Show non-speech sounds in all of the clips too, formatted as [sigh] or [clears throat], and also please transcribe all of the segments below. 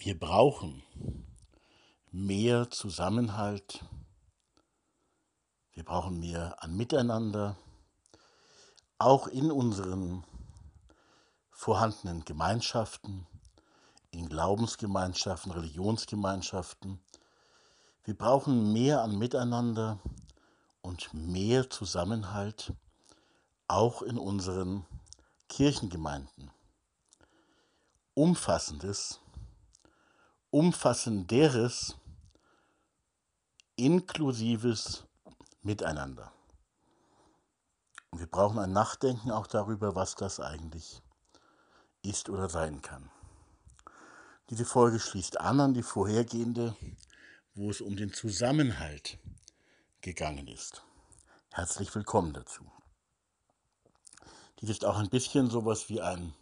Wir brauchen mehr Zusammenhalt. Wir brauchen mehr an Miteinander, auch in unseren vorhandenen Gemeinschaften, in Glaubensgemeinschaften, Religionsgemeinschaften. Wir brauchen mehr an Miteinander und mehr Zusammenhalt, auch in unseren Kirchengemeinden. Umfassendes, umfassenderes, inklusives Miteinander. Und wir brauchen ein Nachdenken auch darüber, was das eigentlich ist oder sein kann. Diese Folge schließt an an die vorhergehende, wo es um den Zusammenhalt gegangen ist. Herzlich willkommen dazu. Dies ist auch ein bisschen sowas wie ein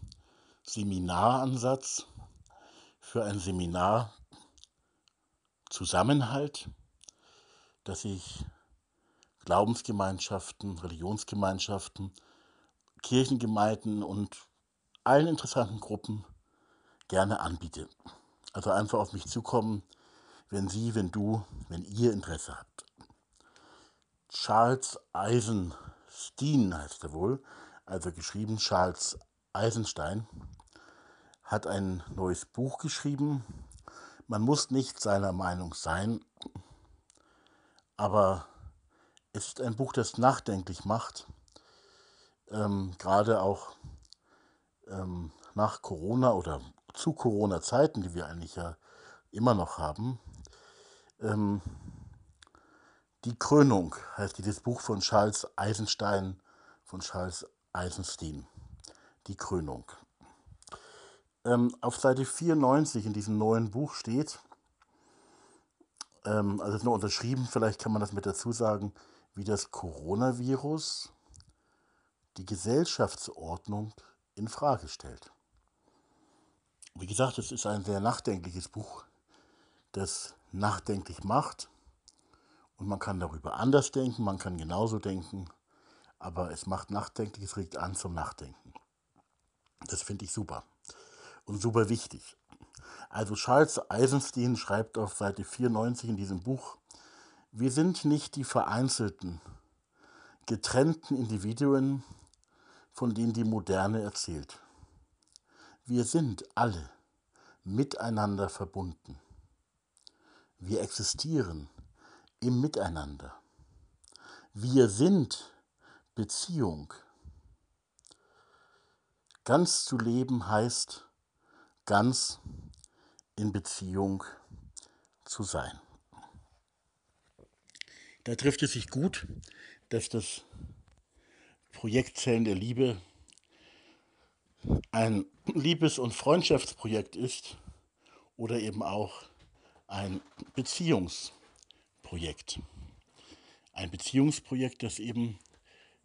Seminaransatz für ein Seminar Zusammenhalt, das ich Glaubensgemeinschaften, Religionsgemeinschaften, Kirchengemeinden und allen interessanten Gruppen gerne anbiete. Also einfach auf mich zukommen, wenn Sie, wenn du, wenn ihr Interesse habt. Charles Eisenstein heißt er wohl, also geschrieben Charles Eisenstein, hat ein neues Buch geschrieben. Man muss nicht seiner Meinung sein, aber es ist ein Buch, das nachdenklich macht, ähm, gerade auch ähm, nach Corona oder zu Corona-Zeiten, die wir eigentlich ja immer noch haben. Ähm, die Krönung heißt dieses Buch von Charles Eisenstein, von Charles Eisenstein. Die Krönung. Ähm, auf Seite 94 in diesem neuen Buch steht, ähm, also ist nur unterschrieben, vielleicht kann man das mit dazu sagen, wie das Coronavirus die Gesellschaftsordnung in Frage stellt. Wie gesagt, es ist ein sehr nachdenkliches Buch, das nachdenklich macht. Und man kann darüber anders denken, man kann genauso denken, aber es macht nachdenklich, es regt an zum Nachdenken. Das finde ich super und super wichtig. Also Charles Eisenstein schreibt auf Seite 94 in diesem Buch, wir sind nicht die vereinzelten, getrennten Individuen, von denen die Moderne erzählt. Wir sind alle miteinander verbunden. Wir existieren im Miteinander. Wir sind Beziehung. Ganz zu leben heißt ganz in Beziehung zu sein. Da trifft es sich gut, dass das Projekt Zellen der Liebe ein Liebes- und Freundschaftsprojekt ist oder eben auch ein Beziehungsprojekt. Ein Beziehungsprojekt, das eben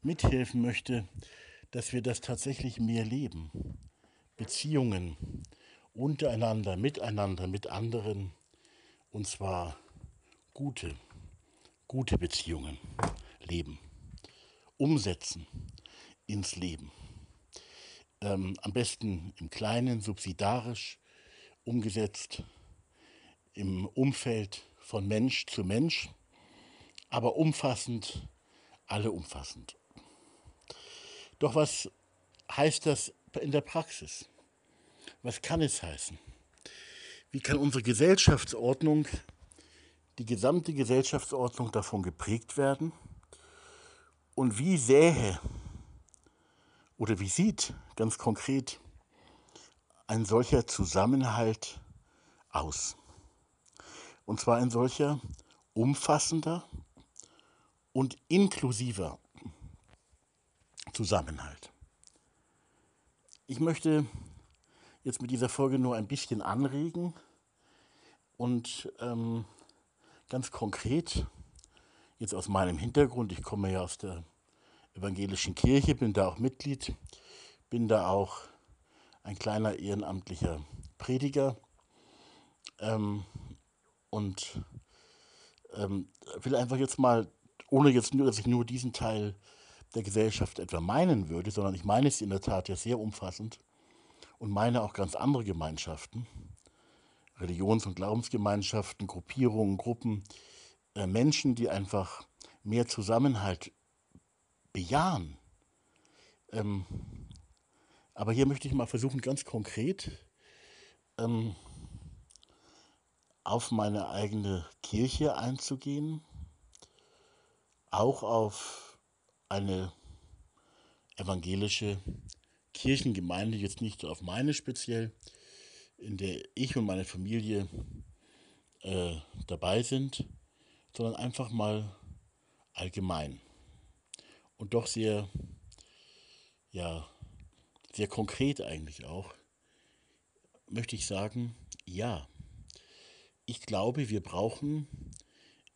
mithelfen möchte, dass wir das tatsächlich mehr leben. Beziehungen untereinander, miteinander, mit anderen, und zwar gute, gute Beziehungen leben, umsetzen ins Leben ähm, am besten im Kleinen, subsidarisch umgesetzt, im Umfeld von Mensch zu Mensch, aber umfassend, alle umfassend. Doch was heißt das in der Praxis? Was kann es heißen? Wie kann unsere Gesellschaftsordnung, die gesamte Gesellschaftsordnung davon geprägt werden? Und wie sähe oder wie sieht ganz konkret ein solcher Zusammenhalt aus? Und zwar ein solcher umfassender und inklusiver Zusammenhalt. Ich möchte jetzt mit dieser Folge nur ein bisschen anregen und ähm, ganz konkret, jetzt aus meinem Hintergrund, ich komme ja aus der evangelischen Kirche, bin da auch Mitglied, bin da auch ein kleiner ehrenamtlicher Prediger ähm, und ähm, will einfach jetzt mal, ohne jetzt nur, dass ich nur diesen Teil der Gesellschaft etwa meinen würde, sondern ich meine es in der Tat ja sehr umfassend und meine auch ganz andere Gemeinschaften, Religions- und Glaubensgemeinschaften, Gruppierungen, Gruppen, äh, Menschen, die einfach mehr Zusammenhalt bejahen. Ähm, aber hier möchte ich mal versuchen, ganz konkret ähm, auf meine eigene Kirche einzugehen, auch auf eine evangelische Kirchengemeinde, jetzt nicht auf meine speziell, in der ich und meine Familie äh, dabei sind, sondern einfach mal allgemein. Und doch sehr, ja, sehr konkret eigentlich auch, möchte ich sagen, ja, ich glaube, wir brauchen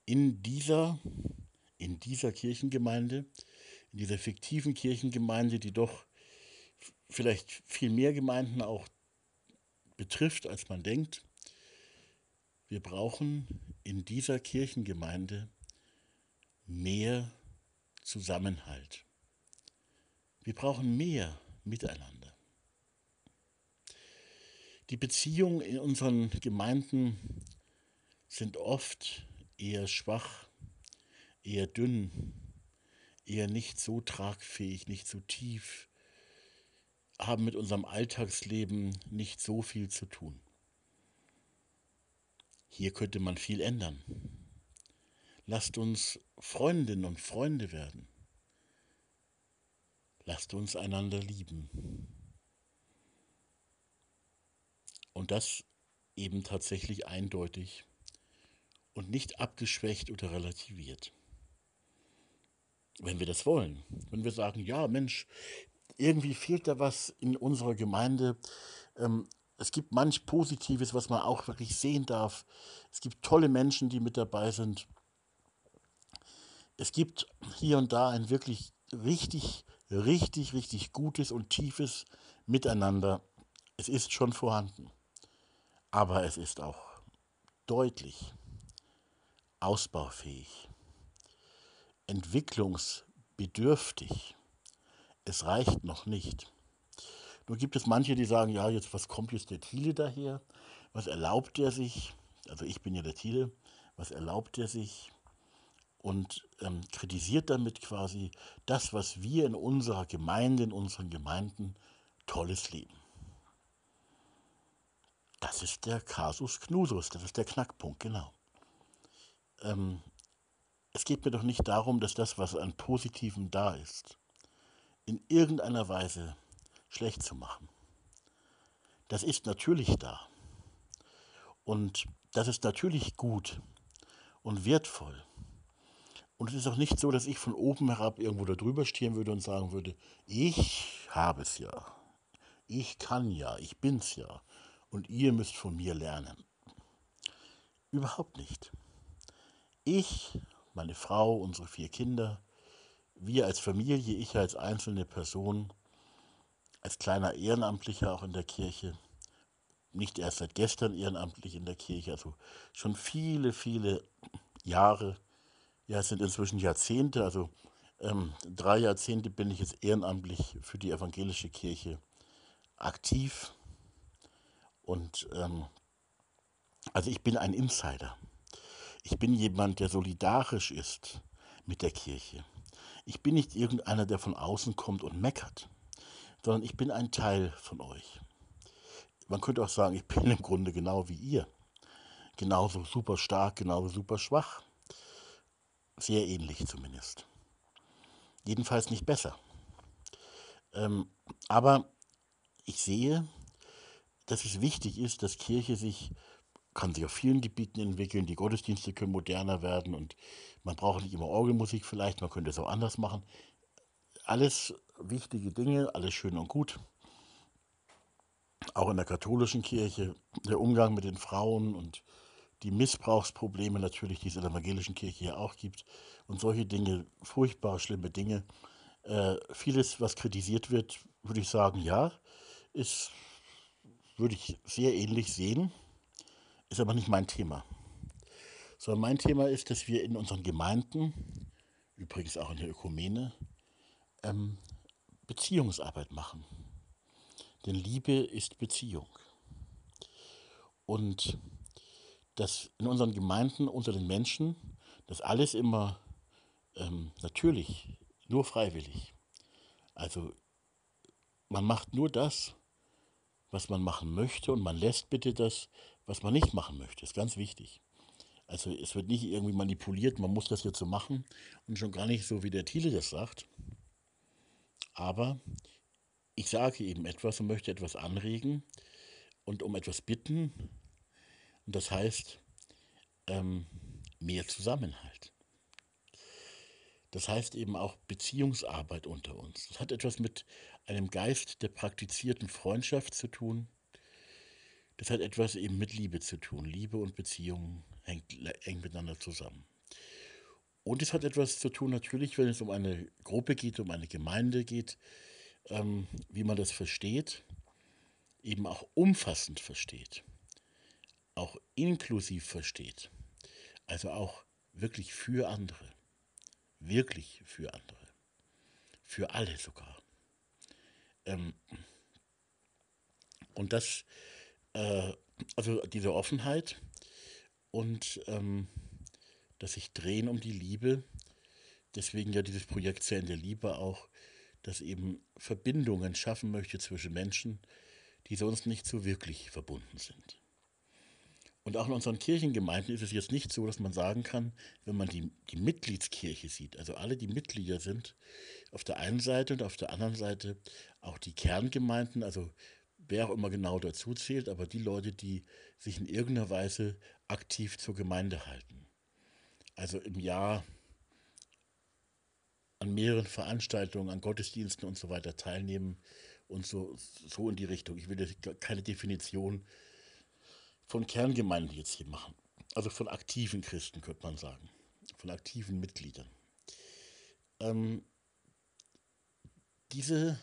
in dieser, in dieser Kirchengemeinde, in dieser fiktiven Kirchengemeinde, die doch vielleicht viel mehr Gemeinden auch betrifft, als man denkt, wir brauchen in dieser Kirchengemeinde mehr Zusammenhalt. Wir brauchen mehr Miteinander. Die Beziehungen in unseren Gemeinden sind oft eher schwach, eher dünn, eher nicht so tragfähig, nicht so tief, haben mit unserem Alltagsleben nicht so viel zu tun. Hier könnte man viel ändern. Lasst uns Freundinnen und Freunde werden. Lasst uns einander lieben. Und das eben tatsächlich eindeutig und nicht abgeschwächt oder relativiert. Wenn wir das wollen, wenn wir sagen, ja Mensch, irgendwie fehlt da was in unserer Gemeinde. Ähm, es gibt manch Positives, was man auch wirklich sehen darf. Es gibt tolle Menschen, die mit dabei sind. Es gibt hier und da ein wirklich richtig, richtig, richtig gutes und tiefes Miteinander. Es ist schon vorhanden. Aber es ist auch deutlich ausbaufähig, entwicklungsbedürftig. Es reicht noch nicht. Nur gibt es manche, die sagen, ja, jetzt was kommt jetzt der Thiele daher? Was erlaubt er sich? Also ich bin ja der Thiele. Was erlaubt er sich? Und ähm, kritisiert damit quasi das, was wir in unserer Gemeinde, in unseren Gemeinden tolles leben. Das ist der Kasus Knusus, das ist der Knackpunkt, genau. Ähm, es geht mir doch nicht darum, dass das, was an Positivem da ist, in irgendeiner Weise schlecht zu machen. Das ist natürlich da. Und das ist natürlich gut und wertvoll. Und es ist auch nicht so, dass ich von oben herab irgendwo da drüber stehen würde und sagen würde, ich habe es ja, ich kann ja, ich bin's ja und ihr müsst von mir lernen. Überhaupt nicht. Ich, meine Frau, unsere vier Kinder, wir als Familie, ich als einzelne Person, als kleiner Ehrenamtlicher auch in der Kirche, nicht erst seit gestern ehrenamtlich in der Kirche, also schon viele, viele Jahre, ja es sind inzwischen Jahrzehnte, also ähm, drei Jahrzehnte bin ich jetzt ehrenamtlich für die evangelische Kirche aktiv und ähm, also ich bin ein Insider. Ich bin jemand, der solidarisch ist mit der Kirche. Ich bin nicht irgendeiner, der von außen kommt und meckert, sondern ich bin ein Teil von euch. Man könnte auch sagen, ich bin im Grunde genau wie ihr. Genauso super stark, genauso super schwach. Sehr ähnlich zumindest. Jedenfalls nicht besser. Ähm, aber ich sehe, dass es wichtig ist, dass Kirche sich kann sich auf vielen Gebieten entwickeln. Die Gottesdienste können moderner werden und man braucht nicht immer Orgelmusik vielleicht, man könnte es auch anders machen. Alles wichtige Dinge, alles schön und gut. Auch in der katholischen Kirche, der Umgang mit den Frauen und die Missbrauchsprobleme natürlich, die es in der evangelischen Kirche ja auch gibt. Und solche Dinge, furchtbar schlimme Dinge. Äh, vieles, was kritisiert wird, würde ich sagen, ja, ist, würde ich sehr ähnlich sehen ist aber nicht mein Thema. Sondern mein Thema ist, dass wir in unseren Gemeinden, übrigens auch in der Ökumene, ähm, Beziehungsarbeit machen. Denn Liebe ist Beziehung. Und dass in unseren Gemeinden unter den Menschen das alles immer ähm, natürlich, nur freiwillig. Also man macht nur das, was man machen möchte und man lässt bitte das, was man nicht machen möchte. Ist ganz wichtig. Also es wird nicht irgendwie manipuliert, man muss das jetzt so machen und schon gar nicht so, wie der Thiele das sagt. Aber ich sage eben etwas und möchte etwas anregen und um etwas bitten. Und das heißt ähm, mehr Zusammenhalt. Das heißt eben auch Beziehungsarbeit unter uns. Das hat etwas mit einem Geist der praktizierten Freundschaft zu tun. Das hat etwas eben mit Liebe zu tun. Liebe und Beziehung hängt eng miteinander zusammen. Und es hat etwas zu tun, natürlich, wenn es um eine Gruppe geht, um eine Gemeinde geht, ähm, wie man das versteht, eben auch umfassend versteht, auch inklusiv versteht, also auch wirklich für andere, wirklich für andere, für alle sogar. Ähm, und das, äh, also diese Offenheit und ähm, das sich drehen um die Liebe, deswegen ja dieses Projekt Zellen der Liebe auch, das eben Verbindungen schaffen möchte zwischen Menschen, die sonst nicht so wirklich verbunden sind. Und auch in unseren Kirchengemeinden ist es jetzt nicht so, dass man sagen kann, wenn man die, die Mitgliedskirche sieht, also alle, die Mitglieder sind, auf der einen Seite und auf der anderen Seite auch die Kerngemeinden, also wer auch immer genau dazu zählt, aber die Leute, die sich in irgendeiner Weise aktiv zur Gemeinde halten. Also im Jahr an mehreren Veranstaltungen, an Gottesdiensten und so weiter teilnehmen und so, so in die Richtung. Ich will jetzt keine Definition von Kerngemeinden jetzt hier machen. Also von aktiven Christen, könnte man sagen. Von aktiven Mitgliedern. Ähm, diese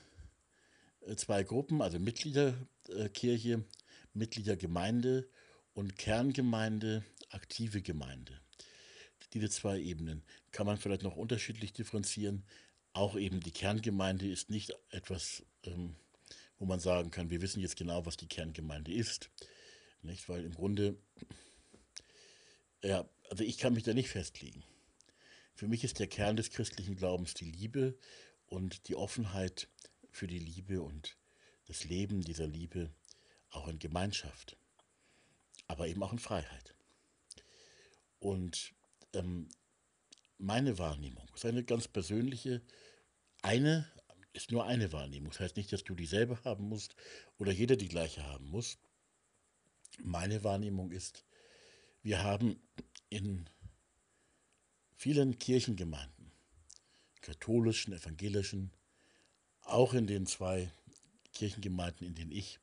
zwei Gruppen, also Mitgliederkirche, Mitgliedergemeinde und Kerngemeinde, aktive Gemeinde. Diese zwei Ebenen kann man vielleicht noch unterschiedlich differenzieren. Auch eben die Kerngemeinde ist nicht etwas, ähm, wo man sagen kann, wir wissen jetzt genau, was die Kerngemeinde ist. Nicht? Weil im Grunde, ja, also ich kann mich da nicht festlegen. Für mich ist der Kern des christlichen Glaubens die Liebe und die Offenheit für die Liebe und das Leben dieser Liebe auch in Gemeinschaft, aber eben auch in Freiheit. Und ähm, meine Wahrnehmung ist eine ganz persönliche, eine ist nur eine Wahrnehmung. Das heißt nicht, dass du dieselbe haben musst oder jeder die gleiche haben muss. Meine Wahrnehmung ist, wir haben in vielen Kirchengemeinden, katholischen, evangelischen, auch in den zwei Kirchengemeinden, in denen ich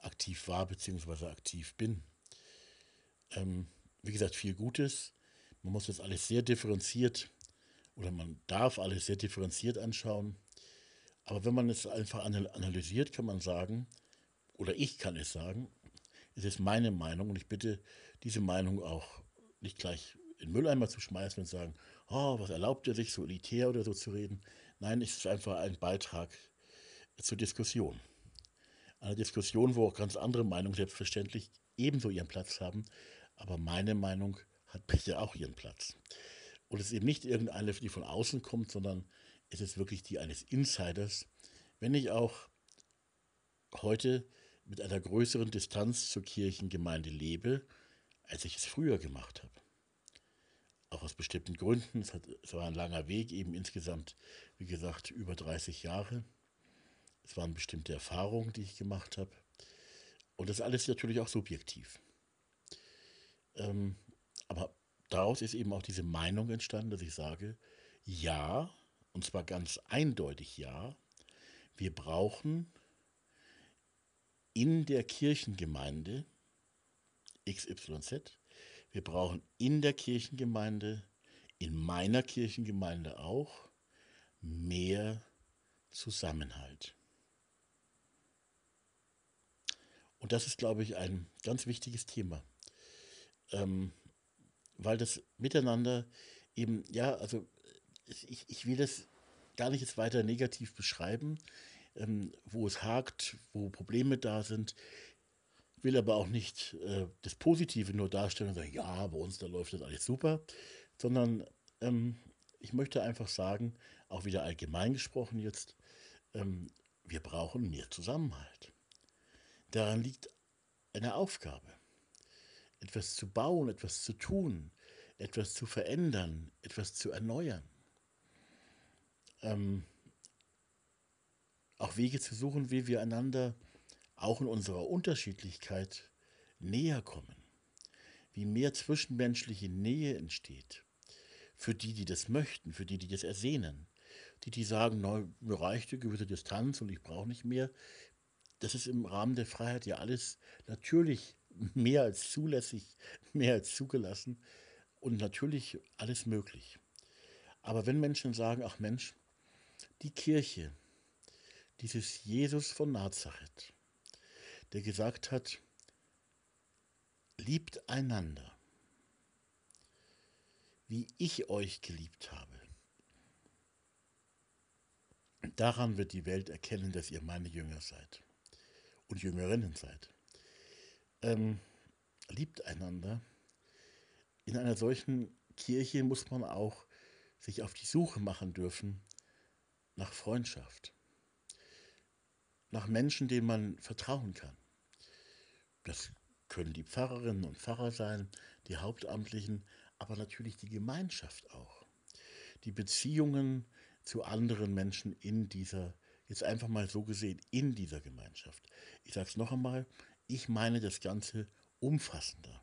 aktiv war bzw. aktiv bin, ähm, wie gesagt, viel Gutes. Man muss das alles sehr differenziert oder man darf alles sehr differenziert anschauen. Aber wenn man es einfach analysiert, kann man sagen, oder ich kann es sagen, es ist meine Meinung und ich bitte, diese Meinung auch nicht gleich in den Mülleimer zu schmeißen und sagen, oh, was erlaubt er sich, so elitär oder so zu reden. Nein, es ist einfach ein Beitrag zur Diskussion. Eine Diskussion, wo auch ganz andere Meinungen selbstverständlich ebenso ihren Platz haben, aber meine Meinung hat bitte auch ihren Platz. Und es ist eben nicht irgendeine, die von außen kommt, sondern es ist wirklich die eines Insiders. Wenn ich auch heute mit einer größeren Distanz zur Kirchengemeinde lebe, als ich es früher gemacht habe. Auch aus bestimmten Gründen. Es, hat, es war ein langer Weg, eben insgesamt, wie gesagt, über 30 Jahre. Es waren bestimmte Erfahrungen, die ich gemacht habe. Und das alles natürlich auch subjektiv. Ähm, aber daraus ist eben auch diese Meinung entstanden, dass ich sage, ja, und zwar ganz eindeutig ja, wir brauchen in der Kirchengemeinde XYZ, wir brauchen in der Kirchengemeinde, in meiner Kirchengemeinde auch, mehr Zusammenhalt. Und das ist, glaube ich, ein ganz wichtiges Thema, ähm, weil das Miteinander eben, ja, also ich, ich will das gar nicht jetzt weiter negativ beschreiben, ähm, wo es hakt, wo Probleme da sind. Will aber auch nicht äh, das Positive nur darstellen und sagen, ja, bei uns da läuft das alles super, sondern ähm, ich möchte einfach sagen, auch wieder allgemein gesprochen jetzt, ähm, wir brauchen mehr Zusammenhalt. Daran liegt eine Aufgabe. Etwas zu bauen, etwas zu tun, etwas zu verändern, etwas zu erneuern. Ähm, auch Wege zu suchen, wie wir einander auch in unserer Unterschiedlichkeit näher kommen. Wie mehr zwischenmenschliche Nähe entsteht. Für die, die das möchten, für die, die das ersehnen. Die, die sagen, no, mir reicht eine gewisse Distanz und ich brauche nicht mehr. Das ist im Rahmen der Freiheit ja alles natürlich mehr als zulässig, mehr als zugelassen und natürlich alles möglich. Aber wenn Menschen sagen, ach Mensch, die Kirche, dieses Jesus von Nazareth, der gesagt hat, liebt einander, wie ich euch geliebt habe. Daran wird die Welt erkennen, dass ihr meine Jünger seid und Jüngerinnen seid. Ähm, liebt einander. In einer solchen Kirche muss man auch sich auf die Suche machen dürfen nach Freundschaft nach Menschen, denen man vertrauen kann. Das können die Pfarrerinnen und Pfarrer sein, die Hauptamtlichen, aber natürlich die Gemeinschaft auch. Die Beziehungen zu anderen Menschen in dieser, jetzt einfach mal so gesehen, in dieser Gemeinschaft. Ich sage es noch einmal, ich meine das Ganze umfassender.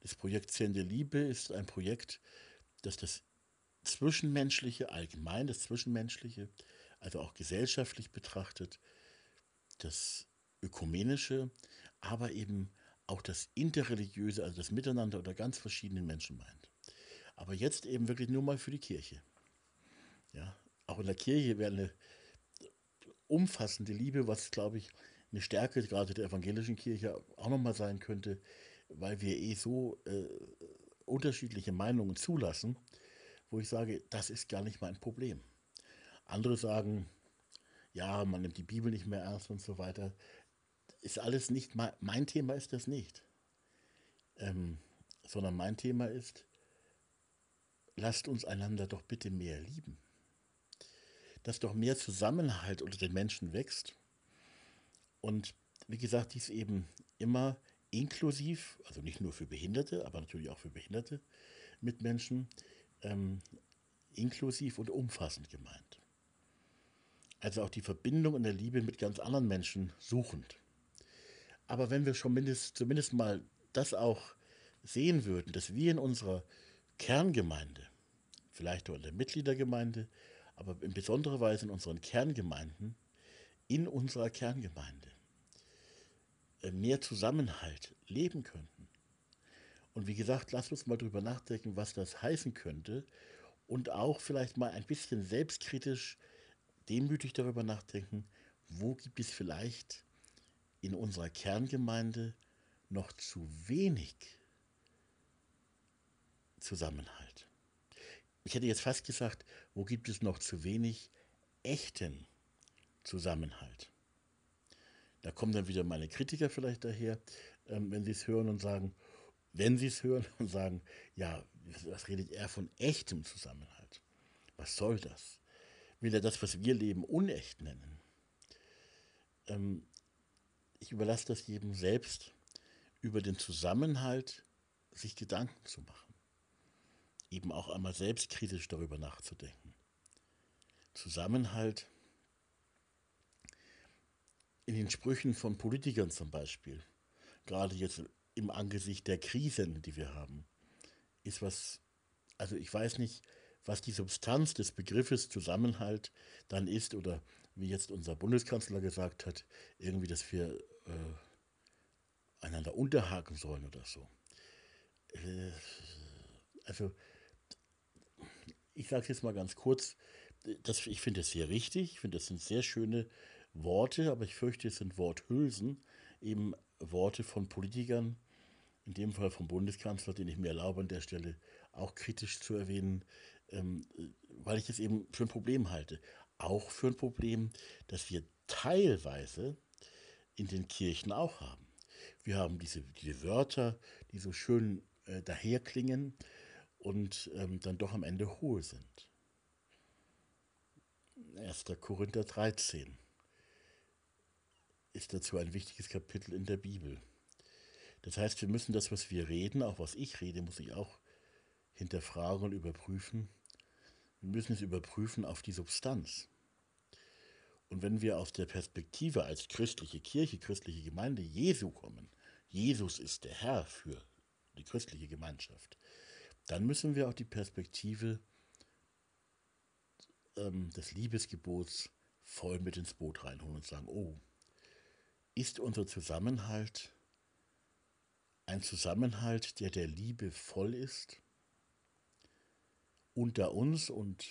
Das Projekt Zehn Liebe ist ein Projekt, das das Zwischenmenschliche, allgemein das Zwischenmenschliche, also auch gesellschaftlich betrachtet, das Ökumenische, aber eben auch das Interreligiöse, also das Miteinander unter ganz verschiedenen Menschen meint. Aber jetzt eben wirklich nur mal für die Kirche. Ja, auch in der Kirche wäre eine umfassende Liebe, was glaube ich eine Stärke gerade der evangelischen Kirche auch nochmal sein könnte, weil wir eh so äh, unterschiedliche Meinungen zulassen, wo ich sage, das ist gar nicht mein Problem. Andere sagen, ja, man nimmt die Bibel nicht mehr ernst und so weiter. Ist alles nicht, mein, mein Thema ist das nicht. Ähm, sondern mein Thema ist, lasst uns einander doch bitte mehr lieben. Dass doch mehr Zusammenhalt unter den Menschen wächst. Und wie gesagt, dies eben immer inklusiv, also nicht nur für Behinderte, aber natürlich auch für behinderte Mitmenschen, ähm, inklusiv und umfassend gemeint also auch die Verbindung und der Liebe mit ganz anderen Menschen suchend. Aber wenn wir schon mindest, zumindest mal das auch sehen würden, dass wir in unserer Kerngemeinde, vielleicht auch in der Mitgliedergemeinde, aber in besonderer Weise in unseren Kerngemeinden, in unserer Kerngemeinde äh, mehr Zusammenhalt leben könnten. Und wie gesagt, lasst uns mal drüber nachdenken, was das heißen könnte und auch vielleicht mal ein bisschen selbstkritisch demütig darüber nachdenken, wo gibt es vielleicht in unserer Kerngemeinde noch zu wenig Zusammenhalt. Ich hätte jetzt fast gesagt, wo gibt es noch zu wenig echten Zusammenhalt. Da kommen dann wieder meine Kritiker vielleicht daher, ähm, wenn sie es hören und sagen, wenn sie es hören und sagen, ja, was redet er von echtem Zusammenhalt? Was soll das? Will er das, was wir leben, unecht nennen. Ähm, ich überlasse das jedem selbst, über den Zusammenhalt sich Gedanken zu machen. Eben auch einmal selbstkritisch darüber nachzudenken. Zusammenhalt in den Sprüchen von Politikern zum Beispiel, gerade jetzt im Angesicht der Krisen, die wir haben, ist was, also ich weiß nicht, was die Substanz des Begriffes Zusammenhalt dann ist oder wie jetzt unser Bundeskanzler gesagt hat, irgendwie, dass wir äh, einander unterhaken sollen oder so. Äh, also, ich sage es jetzt mal ganz kurz, das, ich finde es sehr richtig, ich finde, das sind sehr schöne Worte, aber ich fürchte, es sind Worthülsen, eben Worte von Politikern, in dem Fall vom Bundeskanzler, den ich mir erlaube an der Stelle auch kritisch zu erwähnen, ähm, weil ich es eben für ein Problem halte. Auch für ein Problem, das wir teilweise in den Kirchen auch haben. Wir haben diese, diese Wörter, die so schön äh, daherklingen und ähm, dann doch am Ende hohl sind. 1. Korinther 13 ist dazu ein wichtiges Kapitel in der Bibel. Das heißt, wir müssen das, was wir reden, auch was ich rede, muss ich auch hinterfragen und überprüfen. Wir müssen es überprüfen auf die Substanz. Und wenn wir aus der Perspektive als christliche Kirche, christliche Gemeinde Jesu kommen, Jesus ist der Herr für die christliche Gemeinschaft, dann müssen wir auch die Perspektive ähm, des Liebesgebots voll mit ins Boot reinholen und sagen, oh, ist unser Zusammenhalt ein Zusammenhalt, der der Liebe voll ist, unter uns und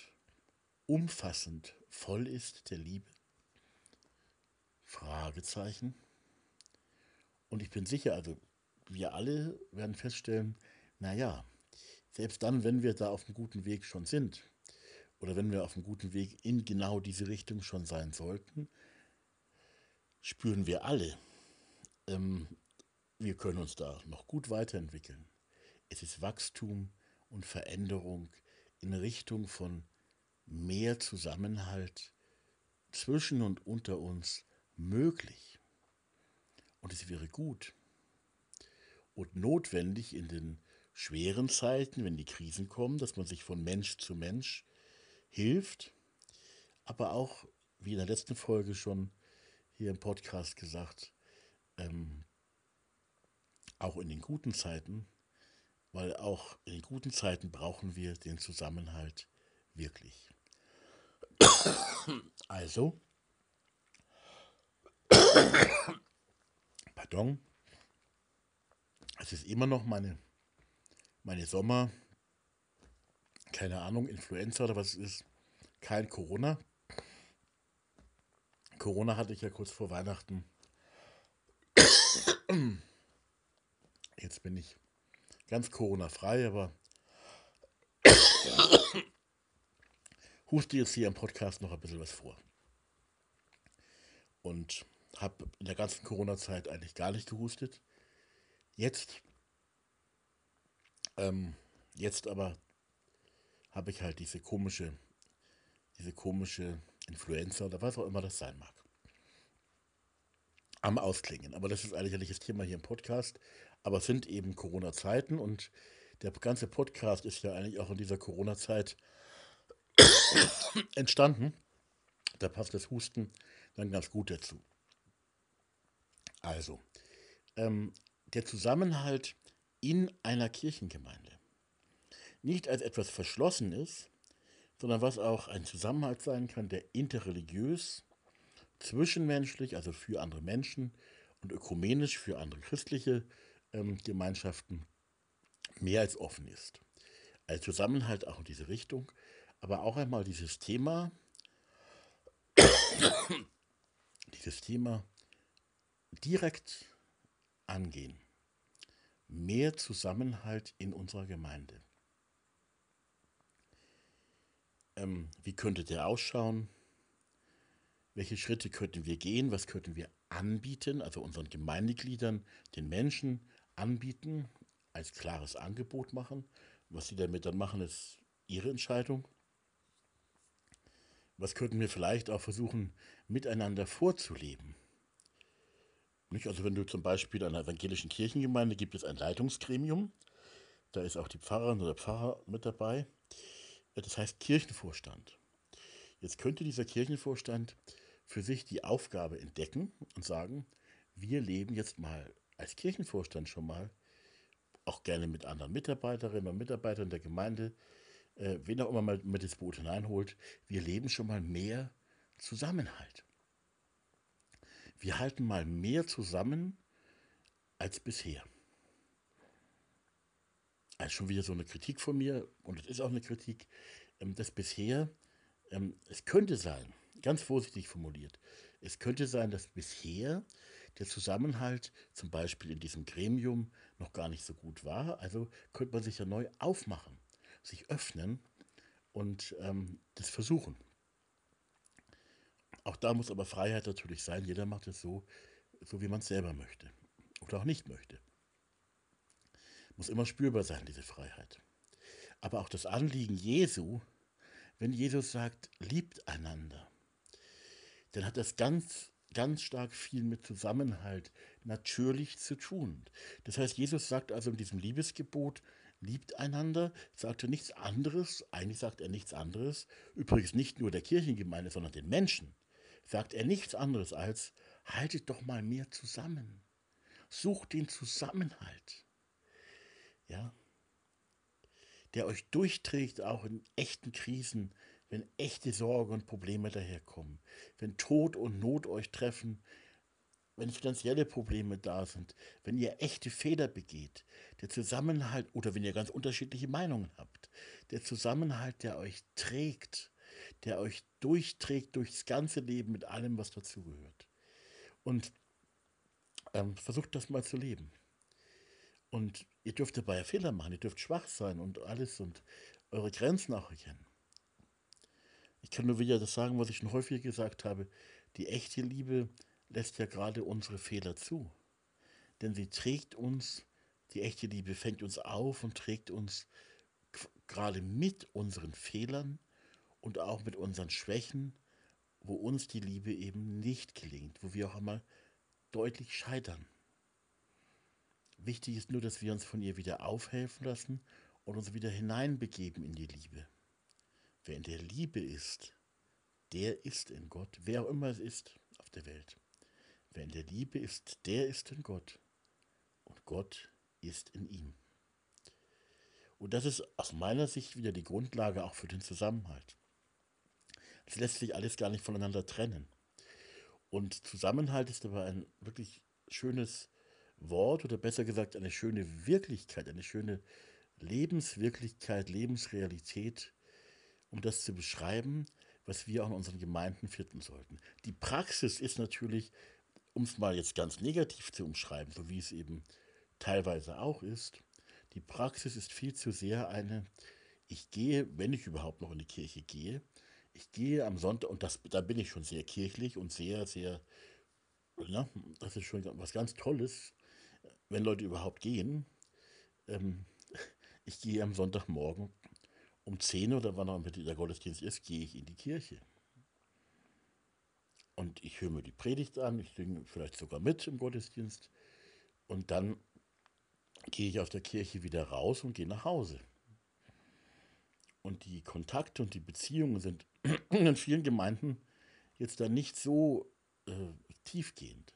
umfassend voll ist der Liebe? Fragezeichen. Und ich bin sicher, also wir alle werden feststellen, naja, selbst dann, wenn wir da auf einem guten Weg schon sind, oder wenn wir auf einem guten Weg in genau diese Richtung schon sein sollten, spüren wir alle, ähm, wir können uns da noch gut weiterentwickeln. Es ist Wachstum und Veränderung in Richtung von mehr Zusammenhalt zwischen und unter uns möglich. Und es wäre gut und notwendig in den schweren Zeiten, wenn die Krisen kommen, dass man sich von Mensch zu Mensch hilft, aber auch, wie in der letzten Folge schon hier im Podcast gesagt, ähm, auch in den guten Zeiten, weil auch in guten Zeiten brauchen wir den Zusammenhalt wirklich. Also, pardon, es ist immer noch meine, meine Sommer, keine Ahnung, Influenza oder was es ist, kein Corona. Corona hatte ich ja kurz vor Weihnachten. Jetzt bin ich ganz Corona-frei, aber [coughs] huste jetzt hier im Podcast noch ein bisschen was vor. Und habe in der ganzen Corona-Zeit eigentlich gar nicht gehustet. Jetzt, ähm, jetzt aber habe ich halt diese komische, diese komische Influenza oder was auch immer das sein mag. Am Ausklingen. Aber das ist eigentlich nicht das Thema hier im Podcast. Aber es sind eben Corona-Zeiten und der ganze Podcast ist ja eigentlich auch in dieser Corona-Zeit [coughs] entstanden. Da passt das Husten dann ganz gut dazu. Also, ähm, der Zusammenhalt in einer Kirchengemeinde. Nicht als etwas Verschlossenes, sondern was auch ein Zusammenhalt sein kann, der interreligiös, zwischenmenschlich, also für andere Menschen und ökumenisch für andere christliche ähm, Gemeinschaften mehr als offen ist. Als Zusammenhalt auch in diese Richtung, aber auch einmal dieses Thema, [coughs] dieses Thema direkt angehen. Mehr Zusammenhalt in unserer Gemeinde. Ähm, wie könnte der ausschauen? Welche Schritte könnten wir gehen? Was könnten wir anbieten, also unseren Gemeindegliedern, den Menschen anbieten, als klares Angebot machen? Was sie damit dann machen, ist ihre Entscheidung. Was könnten wir vielleicht auch versuchen, miteinander vorzuleben? Nicht? Also wenn du zum Beispiel in einer evangelischen Kirchengemeinde gibt es ein Leitungsgremium, da ist auch die Pfarrerin oder Pfarrer mit dabei. Das heißt Kirchenvorstand. Jetzt könnte dieser Kirchenvorstand für sich die Aufgabe entdecken und sagen, wir leben jetzt mal als Kirchenvorstand schon mal, auch gerne mit anderen Mitarbeiterinnen und Mitarbeitern der Gemeinde, äh, wen auch immer mal mit ins Boot hineinholt, wir leben schon mal mehr Zusammenhalt. Wir halten mal mehr zusammen als bisher. Also schon wieder so eine Kritik von mir, und es ist auch eine Kritik, ähm, dass bisher, ähm, es könnte sein, ganz vorsichtig formuliert, es könnte sein, dass bisher der Zusammenhalt zum Beispiel in diesem Gremium noch gar nicht so gut war. Also könnte man sich ja neu aufmachen, sich öffnen und ähm, das versuchen. Auch da muss aber Freiheit natürlich sein. Jeder macht es so, so wie man es selber möchte. oder auch nicht möchte. Muss immer spürbar sein, diese Freiheit. Aber auch das Anliegen Jesu, wenn Jesus sagt, liebt einander, dann hat das ganz, ganz stark viel mit Zusammenhalt natürlich zu tun. Das heißt, Jesus sagt also in diesem Liebesgebot, liebt einander, sagt er nichts anderes, eigentlich sagt er nichts anderes, übrigens nicht nur der Kirchengemeinde, sondern den Menschen, sagt er nichts anderes als, haltet doch mal mehr zusammen. Sucht den Zusammenhalt. Ja, der euch durchträgt, auch in echten Krisen, wenn echte Sorgen und Probleme daherkommen, wenn Tod und Not euch treffen, wenn finanzielle Probleme da sind, wenn ihr echte Fehler begeht, der Zusammenhalt oder wenn ihr ganz unterschiedliche Meinungen habt, der Zusammenhalt, der euch trägt, der euch durchträgt durchs ganze Leben mit allem, was dazugehört. Und ähm, versucht das mal zu leben. Und ihr dürft dabei Fehler machen, ihr dürft schwach sein und alles und eure Grenzen auch erkennen. Ich kann nur wieder das sagen, was ich schon häufiger gesagt habe. Die echte Liebe lässt ja gerade unsere Fehler zu. Denn sie trägt uns, die echte Liebe fängt uns auf und trägt uns gerade mit unseren Fehlern und auch mit unseren Schwächen, wo uns die Liebe eben nicht gelingt, wo wir auch einmal deutlich scheitern. Wichtig ist nur, dass wir uns von ihr wieder aufhelfen lassen und uns wieder hineinbegeben in die Liebe. Wer in der Liebe ist, der ist in Gott, wer auch immer es ist auf der Welt. Wer in der Liebe ist, der ist in Gott und Gott ist in ihm. Und das ist aus meiner Sicht wieder die Grundlage auch für den Zusammenhalt. Es lässt sich alles gar nicht voneinander trennen. Und Zusammenhalt ist aber ein wirklich schönes Wort oder besser gesagt eine schöne Wirklichkeit, eine schöne Lebenswirklichkeit, Lebensrealität, um das zu beschreiben, was wir auch in unseren Gemeinden finden sollten. Die Praxis ist natürlich, um es mal jetzt ganz negativ zu umschreiben, so wie es eben teilweise auch ist, die Praxis ist viel zu sehr eine, ich gehe, wenn ich überhaupt noch in die Kirche gehe, ich gehe am Sonntag, und das, da bin ich schon sehr kirchlich und sehr, sehr, ja, das ist schon was ganz Tolles, wenn Leute überhaupt gehen, ähm, [laughs] ich gehe am Sonntagmorgen um 10 oder wann auch immer der Gottesdienst ist, gehe ich in die Kirche. Und ich höre mir die Predigt an, ich singe vielleicht sogar mit im Gottesdienst und dann gehe ich aus der Kirche wieder raus und gehe nach Hause. Und die Kontakte und die Beziehungen sind [clears throat] in vielen Gemeinden jetzt da nicht so äh, tiefgehend.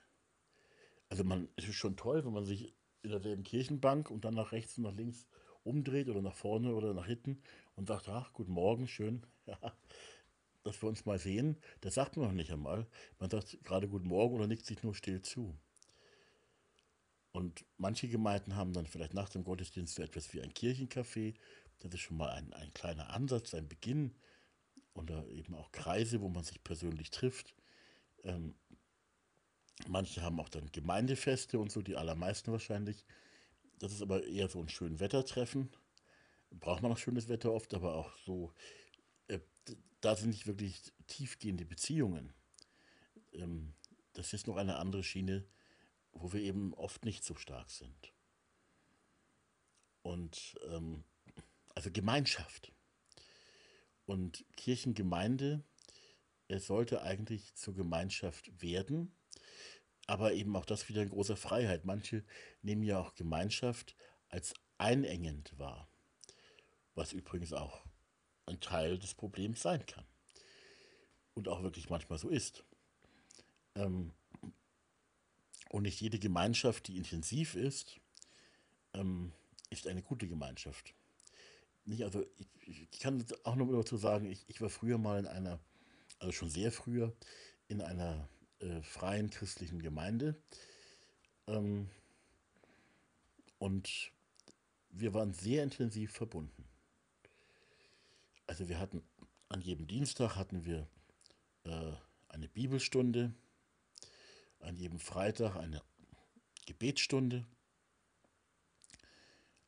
Also man, es ist schon toll, wenn man sich in derselben Kirchenbank und dann nach rechts und nach links umdreht oder nach vorne oder nach hinten und sagt, ach, guten Morgen, schön, [laughs] dass wir uns mal sehen. Das sagt man noch nicht einmal. Man sagt gerade guten Morgen oder nickt sich nur still zu. Und manche Gemeinden haben dann vielleicht nach dem Gottesdienst so etwas wie ein Kirchencafé. Das ist schon mal ein, ein kleiner Ansatz, ein Beginn. Oder eben auch Kreise, wo man sich persönlich trifft. Ähm, Manche haben auch dann Gemeindefeste und so, die allermeisten wahrscheinlich. Das ist aber eher so ein schön Wettertreffen. Braucht man auch schönes Wetter oft, aber auch so, äh, da sind nicht wirklich tiefgehende Beziehungen. Ähm, das ist noch eine andere Schiene, wo wir eben oft nicht so stark sind. Und ähm, also Gemeinschaft. Und Kirchengemeinde, es sollte eigentlich zur Gemeinschaft werden aber eben auch das wieder in großer Freiheit. Manche nehmen ja auch Gemeinschaft als einengend wahr, was übrigens auch ein Teil des Problems sein kann und auch wirklich manchmal so ist. Ähm, und nicht jede Gemeinschaft, die intensiv ist, ähm, ist eine gute Gemeinschaft. Nicht, also ich, ich kann auch noch dazu sagen, ich, ich war früher mal in einer, also schon sehr früher, in einer äh, freien christlichen Gemeinde. Ähm, und wir waren sehr intensiv verbunden. Also wir hatten an jedem Dienstag hatten wir äh, eine Bibelstunde, an jedem Freitag eine Gebetsstunde,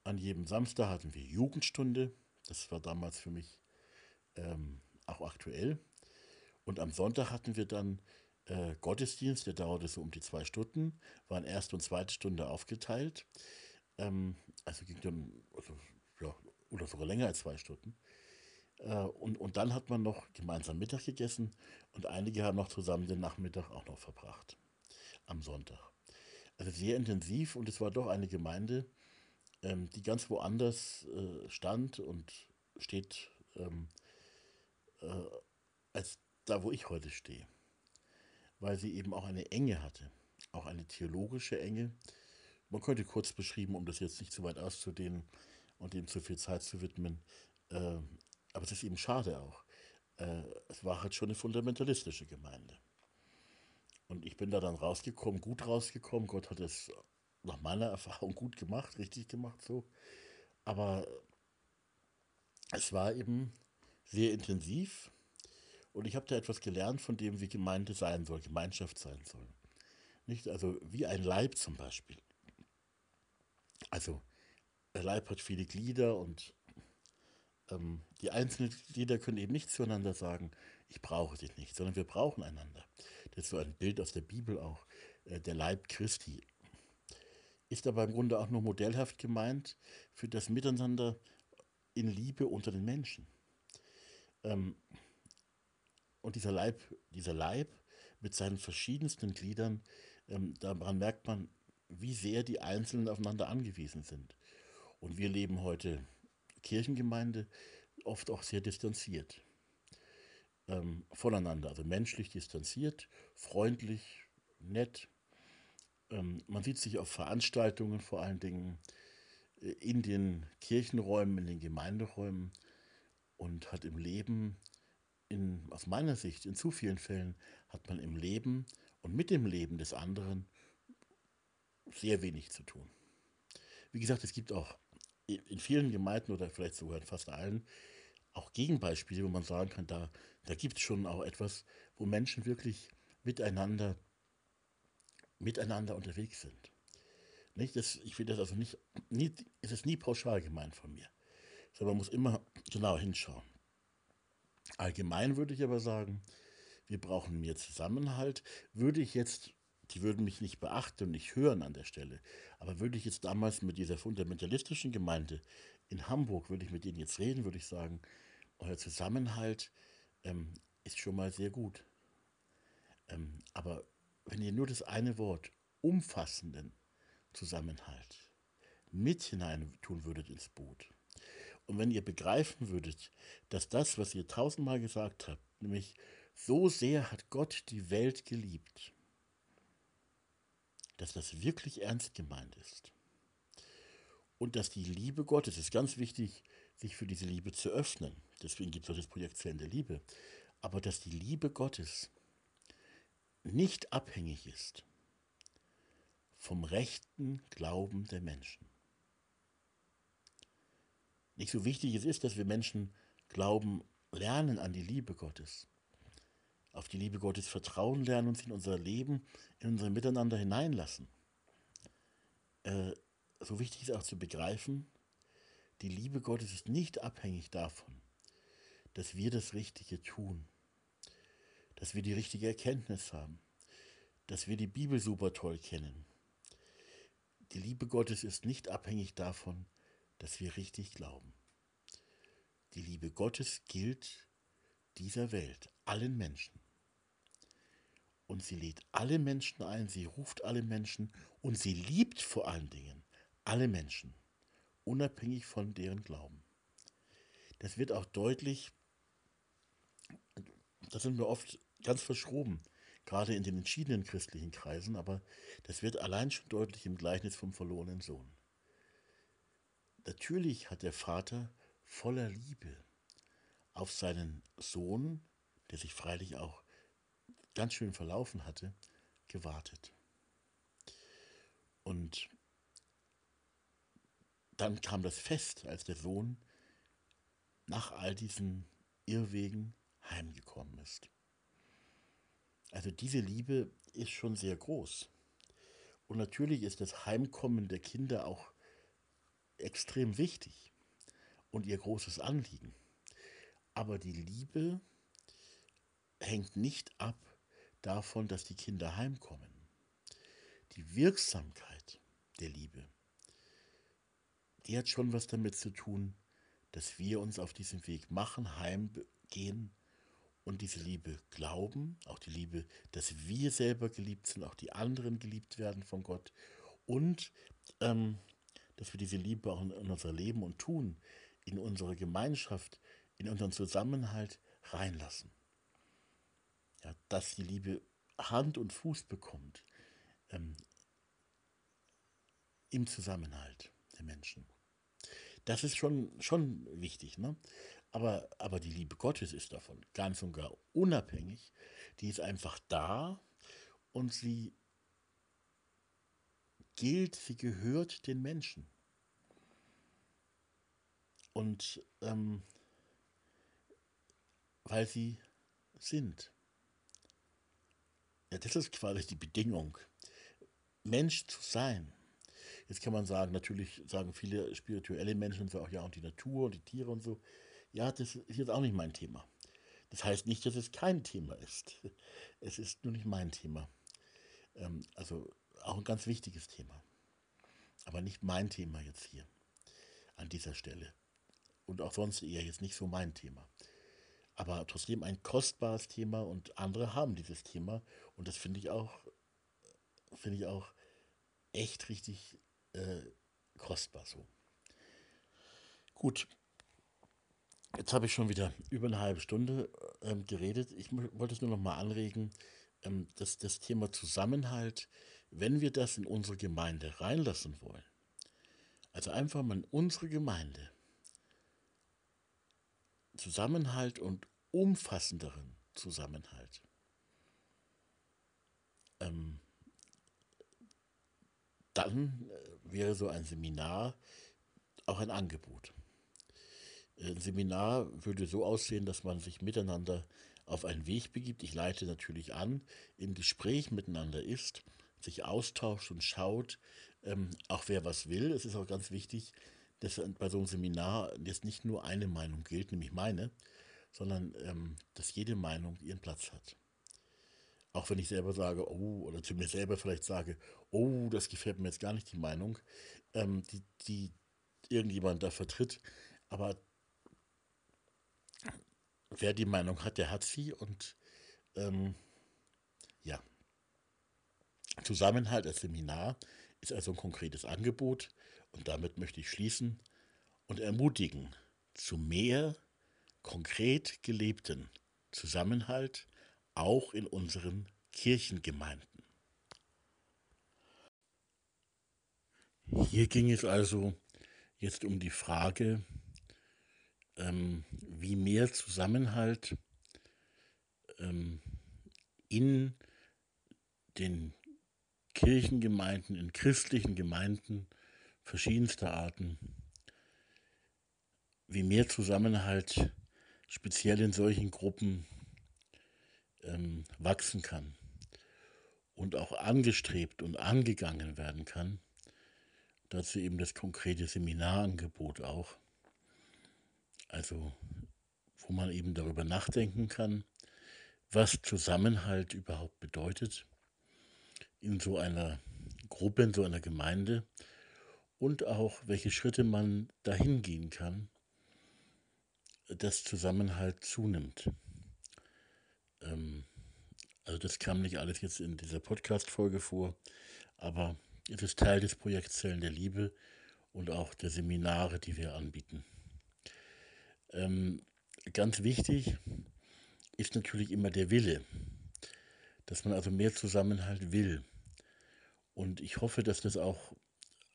an jedem Samstag hatten wir Jugendstunde, das war damals für mich ähm, auch aktuell. Und am Sonntag hatten wir dann äh, Gottesdienst, der dauerte so um die zwei Stunden, waren erste und zweite Stunde aufgeteilt. Ähm, also ging dann, also, ja, oder sogar länger als zwei Stunden. Äh, und, und dann hat man noch gemeinsam Mittag gegessen und einige haben noch zusammen den Nachmittag auch noch verbracht. Am Sonntag. Also sehr intensiv und es war doch eine Gemeinde, ähm, die ganz woanders äh, stand und steht ähm, äh, als da, wo ich heute stehe weil sie eben auch eine Enge hatte, auch eine theologische Enge. Man könnte kurz beschrieben, um das jetzt nicht zu weit auszudehnen und dem zu viel Zeit zu widmen, aber es ist eben schade auch. Äh, es war halt schon eine fundamentalistische Gemeinde. Und ich bin da dann rausgekommen, gut rausgekommen. Gott hat es nach meiner Erfahrung gut gemacht, richtig gemacht so. Aber es war eben sehr intensiv und ich habe da etwas gelernt von dem, wie Gemeinde sein soll, Gemeinschaft sein soll. Nicht? Also wie ein Leib zum Beispiel. Also der Leib hat viele Glieder und ähm, die einzelnen Glieder können eben nicht zueinander sagen, ich brauche dich nicht, sondern wir brauchen einander. Das ist so ein Bild aus der Bibel auch. Äh, der Leib Christi ist aber im Grunde auch nur modellhaft gemeint für das Miteinander in Liebe unter den Menschen. Ähm, und dieser Leib, dieser Leib mit seinen verschiedensten Gliedern, ähm, daran merkt man, wie sehr die Einzelnen aufeinander angewiesen sind. Und wir leben heute Kirchengemeinde oft auch sehr distanziert ähm, voneinander, also menschlich distanziert, freundlich, nett. Ähm, man sieht sich auf Veranstaltungen vor allen Dingen äh, in den Kirchenräumen, in den Gemeinderäumen und hat im Leben in, aus meiner Sicht, in zu vielen Fällen hat man im Leben und mit dem Leben des anderen sehr wenig zu tun. Wie gesagt, es gibt auch in vielen Gemeinden oder vielleicht sogar in fast allen auch Gegenbeispiele, wo man sagen kann, da, da gibt es schon auch etwas, wo Menschen wirklich miteinander, miteinander unterwegs sind. Nicht, das, ich will das also nicht, nie, es ist nie pauschal gemeint von mir, sondern man muss immer genau hinschauen. Allgemein würde ich aber sagen, wir brauchen mehr Zusammenhalt. Würde ich jetzt, die würden mich nicht beachten und nicht hören an der Stelle, aber würde ich jetzt damals mit dieser fundamentalistischen Gemeinde in Hamburg, würde ich mit denen jetzt reden, würde ich sagen, euer Zusammenhalt ähm, ist schon mal sehr gut. Ähm, aber wenn ihr nur das eine Wort umfassenden Zusammenhalt mit hinein tun würdet ins Boot, und wenn ihr begreifen würdet, dass das, was ihr tausendmal gesagt habt, nämlich so sehr hat Gott die Welt geliebt, dass das wirklich ernst gemeint ist. Und dass die Liebe Gottes, ist ganz wichtig, sich für diese Liebe zu öffnen. Deswegen gibt es auch das Projekt Zellen der Liebe. Aber dass die Liebe Gottes nicht abhängig ist vom rechten Glauben der Menschen. Nicht so wichtig es ist, dass wir Menschen glauben, lernen an die Liebe Gottes. Auf die Liebe Gottes vertrauen lernen und sie in unser Leben, in unser Miteinander hineinlassen. Äh, so wichtig ist auch zu begreifen, die Liebe Gottes ist nicht abhängig davon, dass wir das Richtige tun, dass wir die richtige Erkenntnis haben, dass wir die Bibel super toll kennen. Die Liebe Gottes ist nicht abhängig davon, dass wir richtig glauben. Die Liebe Gottes gilt dieser Welt, allen Menschen. Und sie lädt alle Menschen ein, sie ruft alle Menschen und sie liebt vor allen Dingen alle Menschen, unabhängig von deren Glauben. Das wird auch deutlich, da sind wir oft ganz verschroben, gerade in den entschiedenen christlichen Kreisen, aber das wird allein schon deutlich im Gleichnis vom verlorenen Sohn. Natürlich hat der Vater voller Liebe auf seinen Sohn, der sich freilich auch ganz schön verlaufen hatte, gewartet. Und dann kam das Fest, als der Sohn nach all diesen Irrwegen heimgekommen ist. Also diese Liebe ist schon sehr groß. Und natürlich ist das Heimkommen der Kinder auch extrem wichtig und ihr großes Anliegen. Aber die Liebe hängt nicht ab davon, dass die Kinder heimkommen. Die Wirksamkeit der Liebe, die hat schon was damit zu tun, dass wir uns auf diesem Weg machen, heimgehen und diese Liebe glauben, auch die Liebe, dass wir selber geliebt sind, auch die anderen geliebt werden von Gott und ähm, dass wir diese Liebe auch in, in unser Leben und Tun, in unsere Gemeinschaft, in unseren Zusammenhalt reinlassen. Ja, dass die Liebe Hand und Fuß bekommt ähm, im Zusammenhalt der Menschen. Das ist schon, schon wichtig. Ne? Aber, aber die Liebe Gottes ist davon ganz und gar unabhängig. Die ist einfach da und sie gilt, sie gehört den Menschen. Und ähm, weil sie sind. Ja, das ist quasi die Bedingung, Mensch zu sein. Jetzt kann man sagen, natürlich sagen viele spirituelle Menschen so auch ja und die Natur und die Tiere und so. Ja, das ist jetzt auch nicht mein Thema. Das heißt nicht, dass es kein Thema ist. [laughs] Es ist nur nicht mein Thema. Ähm, also auch ein ganz wichtiges Thema. Aber nicht mein Thema jetzt hier an dieser Stelle. Und auch sonst eher jetzt nicht so mein Thema. Aber trotzdem ein kostbares Thema und andere haben dieses Thema. Und das finde ich auch, finde ich auch echt richtig äh, kostbar so. Gut, jetzt habe ich schon wieder über eine halbe Stunde ähm, geredet. Ich wollte es nur noch mal anregen, ähm, dass das Thema Zusammenhalt, wenn wir das in unsere Gemeinde reinlassen wollen, also einfach mal in unsere Gemeinde, Zusammenhalt und umfassenderen Zusammenhalt. Ähm, dann äh, wäre so ein Seminar auch ein Angebot. Ein Seminar würde so aussehen, dass man sich miteinander auf einen Weg begibt. Ich leite natürlich an, im Gespräch miteinander ist, sich austauscht und schaut, ähm, auch wer was will. Es ist auch ganz wichtig, dass bei so einem Seminar jetzt nicht nur eine Meinung gilt, nämlich meine, sondern ähm, dass jede Meinung ihren Platz hat. Auch wenn ich selber sage, oh, oder zu mir selber vielleicht sage, oh, das gefällt mir jetzt gar nicht die Meinung, ähm, die, die irgendjemand da vertritt. Aber wer die Meinung hat, der hat sie und ähm, ja. Zusammenhalt als Seminar ist also ein konkretes Angebot und damit möchte ich schließen und ermutigen zu mehr konkret gelebten Zusammenhalt auch in unseren Kirchengemeinden. Hier ging es also jetzt um die Frage, ähm, wie mehr Zusammenhalt ähm, in den Kirchengemeinden, in christlichen Gemeinden verschiedenster Arten, wie mehr Zusammenhalt speziell in solchen Gruppen ähm, wachsen kann und auch angestrebt und angegangen werden kann. Dazu eben das konkrete Seminarangebot auch. Also, wo man eben darüber nachdenken kann, was Zusammenhalt überhaupt bedeutet in so einer Gruppe, in so einer Gemeinde und auch welche Schritte man dahin gehen kann, dass Zusammenhalt zunimmt. Ähm, also das kam nicht alles jetzt in dieser Podcast-Folge vor, aber es ist Teil des Projekts Zellen der Liebe und auch der Seminare, die wir anbieten. Ähm, ganz wichtig ist natürlich immer der Wille, dass man also mehr Zusammenhalt will. Und ich hoffe, dass das auch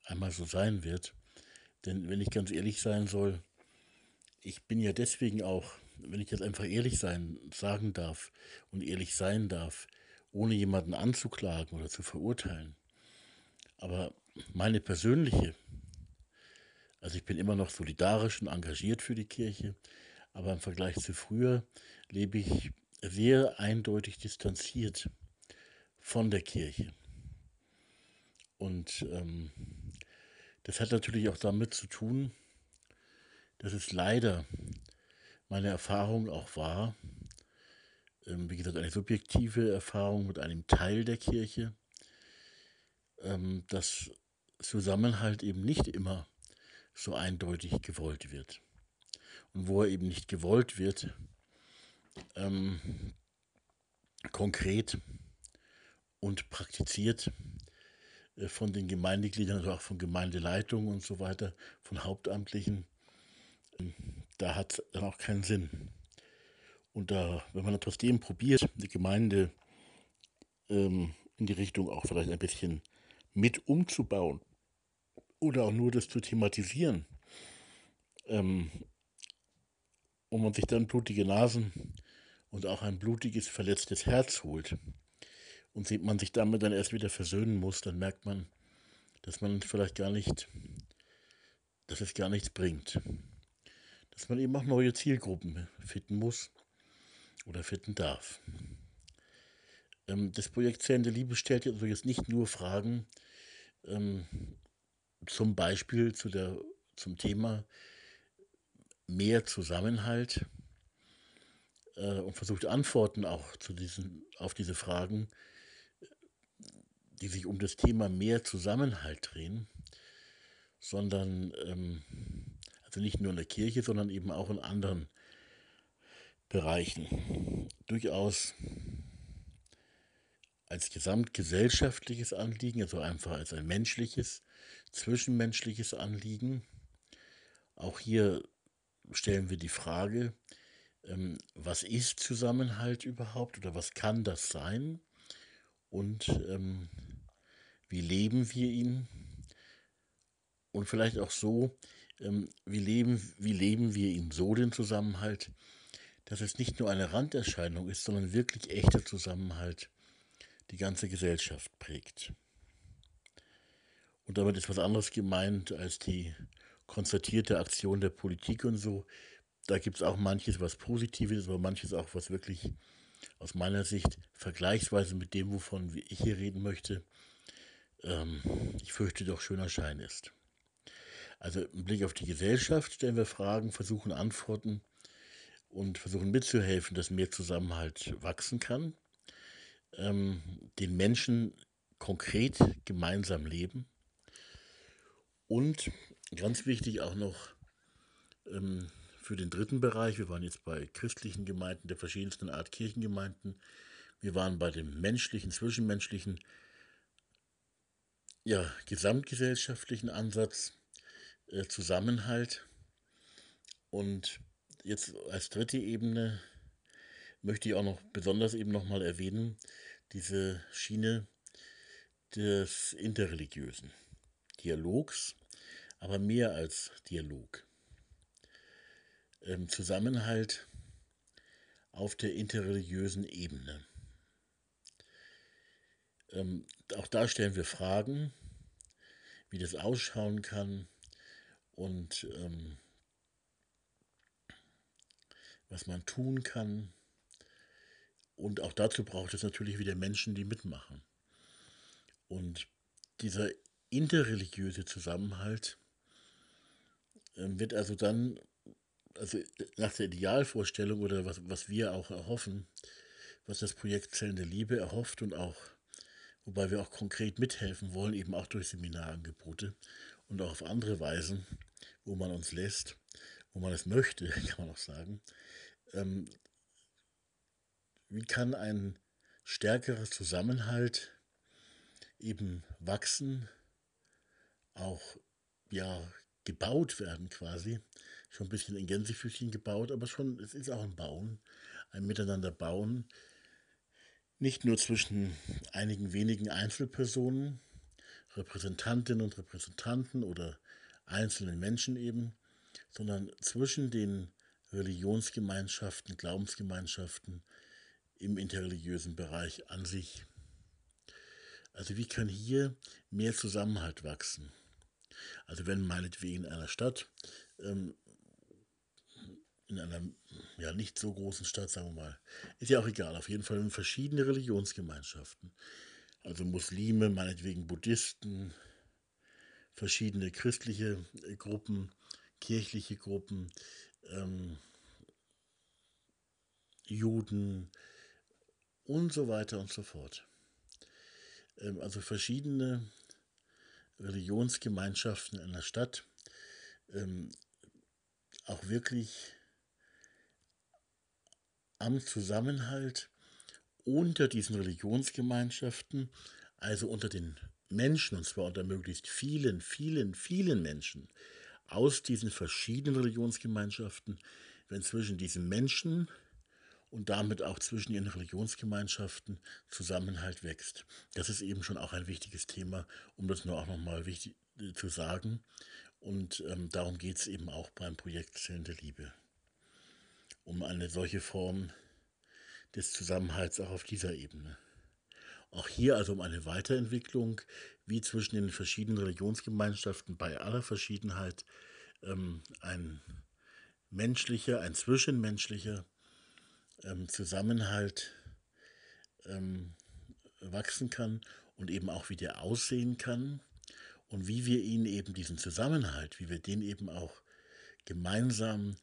einmal so sein wird. Denn wenn ich ganz ehrlich sein soll, ich bin ja deswegen auch, wenn ich jetzt einfach ehrlich sein, sagen darf und ehrlich sein darf, ohne jemanden anzuklagen oder zu verurteilen. Aber meine persönliche also ich bin immer noch solidarisch und engagiert für die Kirche, aber im Vergleich zu früher lebe ich sehr eindeutig distanziert von der Kirche. Und ähm, das hat natürlich auch damit zu tun, dass es leider meine Erfahrung auch war, ähm, wie gesagt, eine subjektive Erfahrung mit einem Teil der Kirche, ähm, dass Zusammenhalt eben nicht immer so eindeutig gewollt wird. Und wo er eben nicht gewollt wird, ähm, konkret und praktiziert von den Gemeindegliedern, also auch von Gemeindeleitungen und so weiter, von Hauptamtlichen, ähm, da hat dann auch keinen Sinn. Und da, wenn man trotzdem probiert, die Gemeinde ähm, in die Richtung auch vielleicht ein bisschen mit umzubauen oder auch nur das zu thematisieren, ähm, und man sich dann blutige Nasen und auch ein blutiges, verletztes Herz holt und man sich damit dann erst wieder versöhnen muss, dann merkt man, dass man vielleicht gar nicht, dass es gar nichts bringt. Dass man eben auch neue Zielgruppen finden muss oder finden darf. Ähm, das Projekt Zählende Liebe stellt also jetzt nicht nur Fragen ähm, zum Beispiel zu der, zum Thema mehr Zusammenhalt äh, und versucht Antworten auch zu diesen, auf diese Fragen, die sich um das Thema mehr Zusammenhalt drehen, sondern ähm, also nicht nur in der Kirche, sondern eben auch in anderen Bereichen durchaus als gesamtgesellschaftliches Anliegen, also einfach als ein menschliches, zwischenmenschliches Anliegen. Auch hier stellen wir die Frage, ähm, was ist Zusammenhalt überhaupt oder was kann das sein und ähm, wie leben wir ihn und vielleicht auch so, ähm, wie, leben, wie leben wir ihn so den Zusammenhalt, dass es nicht nur eine Randerscheinung ist, sondern wirklich echter Zusammenhalt die ganze Gesellschaft prägt. Und damit ist was anderes gemeint als die konstatierte Aktion der Politik und so. Da gibt es auch manches, was Positives, aber manches auch, was wirklich aus meiner Sicht vergleichsweise mit dem, wovon ich hier reden möchte, ähm, ich fürchte doch schöner Schein ist. Also im Blick auf die Gesellschaft stellen wir Fragen, versuchen Antworten und versuchen mitzuhelfen, dass mehr Zusammenhalt wachsen kann, ähm, den Menschen konkret gemeinsam leben und ganz wichtig auch noch ähm, für den dritten Bereich, wir waren jetzt bei christlichen Gemeinden der verschiedensten Art Kirchengemeinden, wir waren bei dem menschlichen, zwischenmenschlichen, ja, gesamtgesellschaftlichen Ansatz, äh, Zusammenhalt. Und jetzt als dritte Ebene möchte ich auch noch besonders eben nochmal erwähnen, diese Schiene des interreligiösen Dialogs, aber mehr als Dialog. Ähm, Zusammenhalt auf der interreligiösen Ebene. Ähm, auch da stellen wir Fragen, wie das ausschauen kann und ähm, was man tun kann. Und auch dazu braucht es natürlich wieder Menschen, die mitmachen. Und dieser interreligiöse Zusammenhalt äh, wird also dann, also nach der Idealvorstellung oder was, was wir auch erhoffen, was das Projekt Zellende Liebe erhofft und auch, wobei wir auch konkret mithelfen wollen, eben auch durch Seminarangebote und auch auf andere Weisen, wo man uns lässt, wo man es möchte, [laughs] kann man auch sagen, ähm, wie kann ein stärkerer Zusammenhalt eben wachsen, auch ja gebaut werden quasi. Schon ein bisschen in Gänsefüßchen gebaut, aber schon, es ist auch ein Bauen, ein Miteinander bauen. Nicht nur zwischen einigen wenigen Einzelpersonen, Repräsentantinnen und Repräsentanten oder einzelnen Menschen eben, sondern zwischen den Religionsgemeinschaften, Glaubensgemeinschaften im interreligiösen Bereich an sich. Also wie kann hier mehr Zusammenhalt wachsen? Also wenn meinetwegen in einer Stadt, ähm, in einer ja nicht so großen Stadt, sagen wir mal, ist ja auch egal, auf jeden Fall verschiedene Religionsgemeinschaften. Also Muslime, meinetwegen Buddhisten, verschiedene christliche äh, Gruppen, kirchliche Gruppen, ähm, Juden, und so weiter und so fort. Ähm, also verschiedene Religionsgemeinschaften in der Stadt ähm, auch wirklich am Zusammenhalt unter diesen Religionsgemeinschaften, also unter den Menschen, und zwar unter möglichst vielen, vielen, vielen Menschen aus diesen verschiedenen Religionsgemeinschaften, wenn zwischen diesen Menschen und damit auch zwischen ihren Religionsgemeinschaften Zusammenhalt wächst. Das ist eben schon auch ein wichtiges Thema, um das nur auch nochmal wichtig äh, zu sagen. Und ähm, darum geht es eben auch beim Projekt Zellen der Liebe. Um eine solche Form des Zusammenhalts auch auf dieser Ebene. Auch hier also um eine Weiterentwicklung, wie zwischen den verschiedenen Religionsgemeinschaften bei aller Verschiedenheit ähm, ein menschlicher, ein zwischenmenschlicher ähm, Zusammenhalt ähm, wachsen kann und eben auch wie der aussehen kann und wie wir ihn eben diesen Zusammenhalt, wie wir den eben auch gemeinsam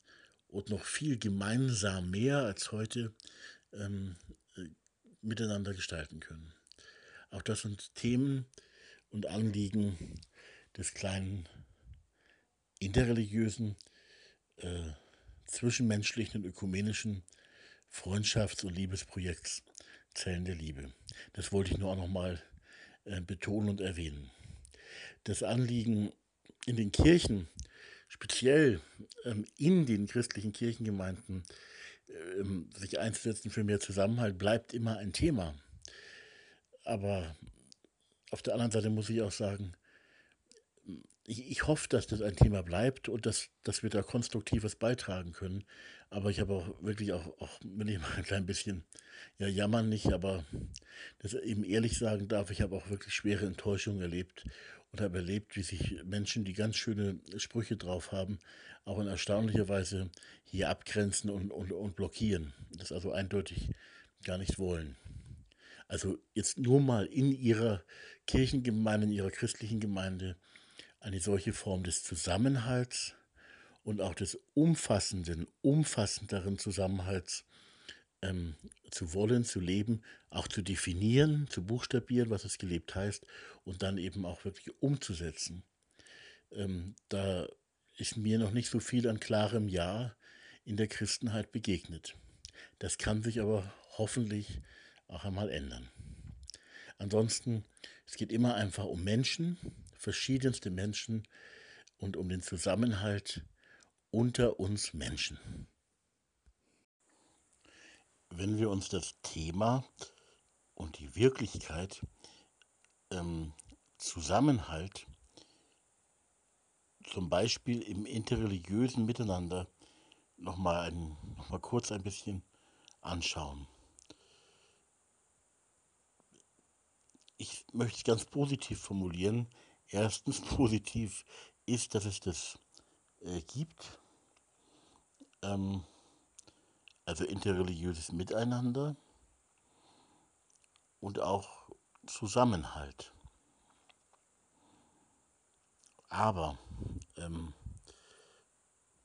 und noch viel gemeinsam mehr als heute ähm, äh, miteinander gestalten können. Auch das sind Themen und Anliegen des kleinen interreligiösen, äh, zwischenmenschlichen und ökumenischen Freundschafts- und Liebesprojekts Zellen der Liebe. Das wollte ich nur auch nochmal äh, betonen und erwähnen. Das Anliegen in den Kirchen, speziell ähm, in den christlichen Kirchengemeinden, ähm, sich einzusetzen für mehr Zusammenhalt, bleibt immer ein Thema. Aber auf der anderen Seite muss ich auch sagen, ich, ich hoffe, dass das ein Thema bleibt und dass, dass wir da konstruktives beitragen können. Aber ich habe auch wirklich auch, auch wenn ich mal ein klein bisschen, ja, jammern nicht, aber das eben ehrlich sagen darf, ich habe auch wirklich schwere Enttäuschungen erlebt und habe erlebt, wie sich Menschen, die ganz schöne Sprüche drauf haben, auch in erstaunlicher Weise hier abgrenzen und, und, und blockieren. Das also eindeutig gar nicht wollen. Also jetzt nur mal in ihrer Kirchengemeinde, in ihrer christlichen Gemeinde eine solche Form des Zusammenhalts und auch des umfassenden, umfassenderen Zusammenhalts ähm, zu wollen, zu leben, auch zu definieren, zu buchstabieren, was es gelebt heißt und dann eben auch wirklich umzusetzen. Ähm, da ist mir noch nicht so viel an klarem Ja in der Christenheit begegnet. Das kann sich aber hoffentlich auch einmal ändern. Ansonsten, es geht immer einfach um Menschen, verschiedenste Menschen und um den Zusammenhalt unter uns Menschen. Wenn wir uns das Thema und die Wirklichkeit ähm, Zusammenhalt zum Beispiel im interreligiösen Miteinander nochmal noch mal kurz ein bisschen anschauen. Ich möchte es ganz positiv formulieren erstens [laughs] positiv ist, dass es das äh, gibt. Ähm, also interreligiöses Miteinander und auch Zusammenhalt. Aber, ähm,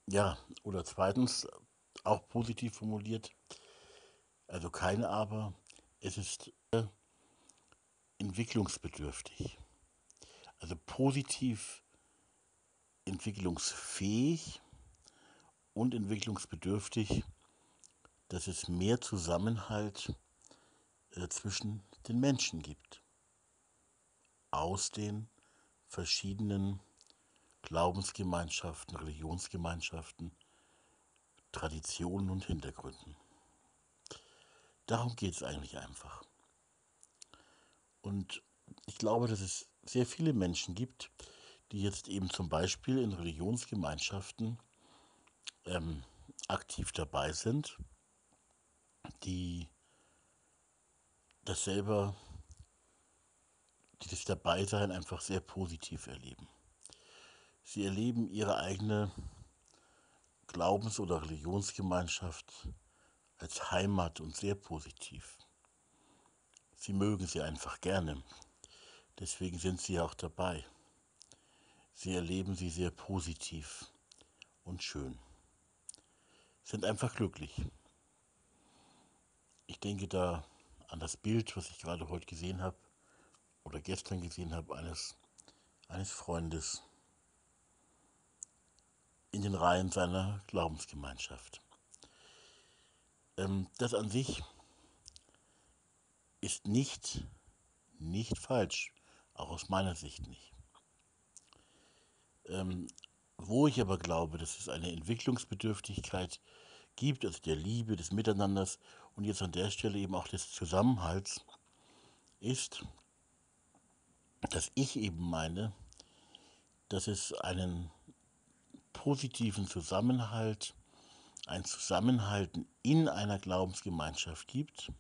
ja, oder zweitens, auch positiv formuliert, also kein Aber, es ist äh, entwicklungsbedürftig also positiv entwicklungsfähig und entwicklungsbedürftig, dass es mehr Zusammenhalt äh, zwischen den Menschen gibt. Aus den verschiedenen Glaubensgemeinschaften, Religionsgemeinschaften, Traditionen und Hintergründen. Darum geht es eigentlich einfach. Und ich glaube, dass es sehr viele Menschen gibt, die jetzt eben zum Beispiel in Religionsgemeinschaften ähm, aktiv dabei sind, die das selber, die das Dabeisein einfach sehr positiv erleben. Sie erleben ihre eigene Glaubens- oder Religionsgemeinschaft als Heimat und sehr positiv. Sie mögen sie einfach gerne. Deswegen sind sie auch dabei. Sie erleben sie sehr positiv und schön. Sind einfach glücklich. Ich denke da an das Bild, was ich gerade heute gesehen habe oder gestern gesehen habe, eines, eines Freundes in den Reihen seiner Glaubensgemeinschaft. Ähm, das an sich ist nicht, nicht falsch, auch aus meiner Sicht nicht. Ähm, wo ich aber glaube, dass es eine Entwicklungsbedürftigkeit gibt, also der Liebe, des Miteinanders und jetzt an der Stelle eben auch des Zusammenhalts, ist, dass ich eben meine, dass es einen positiven Zusammenhalt, ein Zusammenhalten in einer Glaubensgemeinschaft gibt.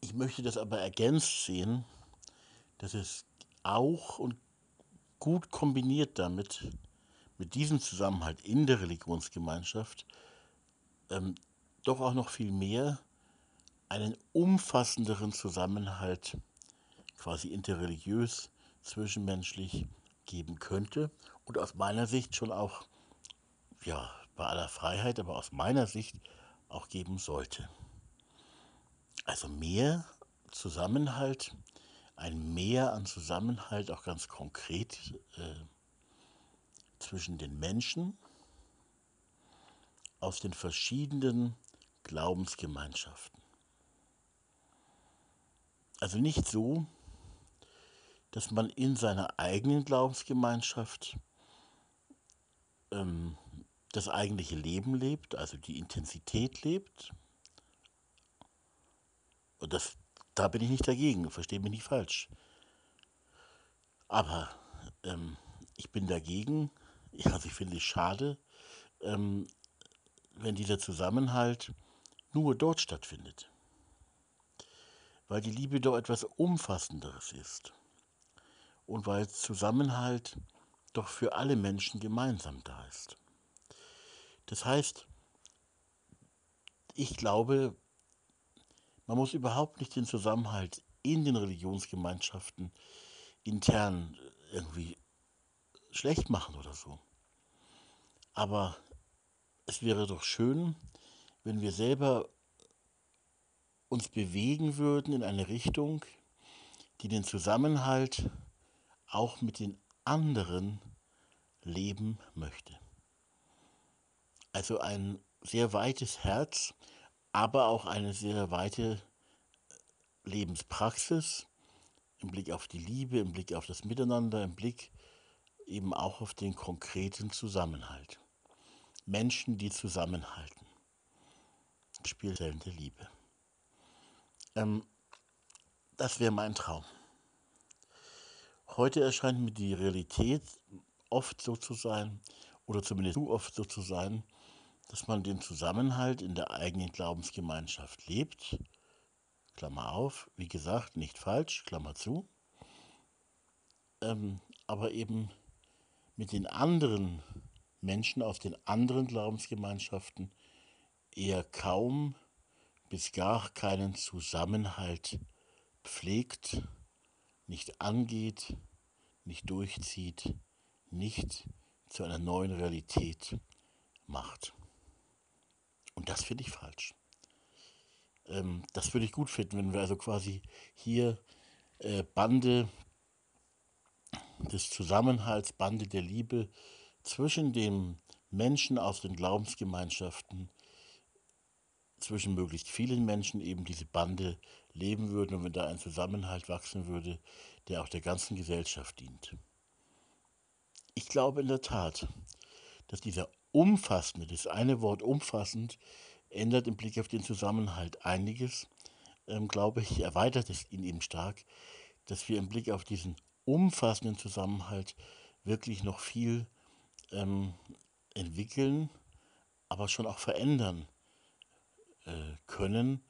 Ich möchte das aber ergänzt sehen, dass es auch und gut kombiniert damit, mit diesem Zusammenhalt in der Religionsgemeinschaft, ähm, doch auch noch viel mehr einen umfassenderen Zusammenhalt, quasi interreligiös, zwischenmenschlich geben könnte und aus meiner Sicht schon auch, ja, bei aller Freiheit, aber aus meiner Sicht auch geben sollte. Also mehr Zusammenhalt, ein Mehr an Zusammenhalt, auch ganz konkret äh, zwischen den Menschen aus den verschiedenen Glaubensgemeinschaften. Also nicht so, dass man in seiner eigenen Glaubensgemeinschaft ähm, das eigentliche Leben lebt, also die Intensität lebt. Und das, da bin ich nicht dagegen, verstehe mich nicht falsch. Aber ähm, ich bin dagegen, also ich finde es schade, ähm, wenn dieser Zusammenhalt nur dort stattfindet. Weil die Liebe doch etwas Umfassenderes ist und weil Zusammenhalt doch für alle Menschen gemeinsam da ist. Das heißt, ich glaube, man muss überhaupt nicht den Zusammenhalt in den Religionsgemeinschaften intern irgendwie schlecht machen oder so. Aber es wäre doch schön, wenn wir selber uns bewegen würden in eine Richtung, die den Zusammenhalt auch mit den anderen leben möchte. Also ein sehr weites Herz, aber auch eine sehr weite Lebenspraxis im Blick auf die Liebe, im Blick auf das Miteinander, im Blick eben auch auf den konkreten Zusammenhalt. Menschen, die zusammenhalten. Spielzellen der Liebe. Ähm, das wäre mein Traum. Heute erscheint mir die Realität oft so zu sein, oder zumindest zu oft so zu sein, dass man den Zusammenhalt in der eigenen Glaubensgemeinschaft lebt. Klammer auf, wie gesagt, nicht falsch, Klammer zu. Ähm, aber eben mit den anderen Menschen aus den anderen Glaubensgemeinschaften eher kaum bis gar keinen Zusammenhalt pflegt, nicht angeht, nicht durchzieht, nicht zu einer neuen Realität macht. Und das finde ich falsch. Ähm, das würde ich gut finden, wenn wir also quasi hier äh, Bande des Zusammenhalts, Bande der Liebe zwischen den Menschen aus den Glaubensgemeinschaften, zwischen möglichst vielen Menschen eben diese Bande leben würden und wenn da ein Zusammenhalt wachsen würde, der auch der ganzen Gesellschaft dient. Ich glaube in der Tat, dass dieser umfassende, das eine Wort umfassend, ändert im Blick auf den Zusammenhalt einiges, ähm, glaube ich, erweitert es ihn eben stark, dass wir im Blick auf diesen umfassenden Zusammenhalt wirklich noch viel ähm, entwickeln, aber schon auch verändern äh, können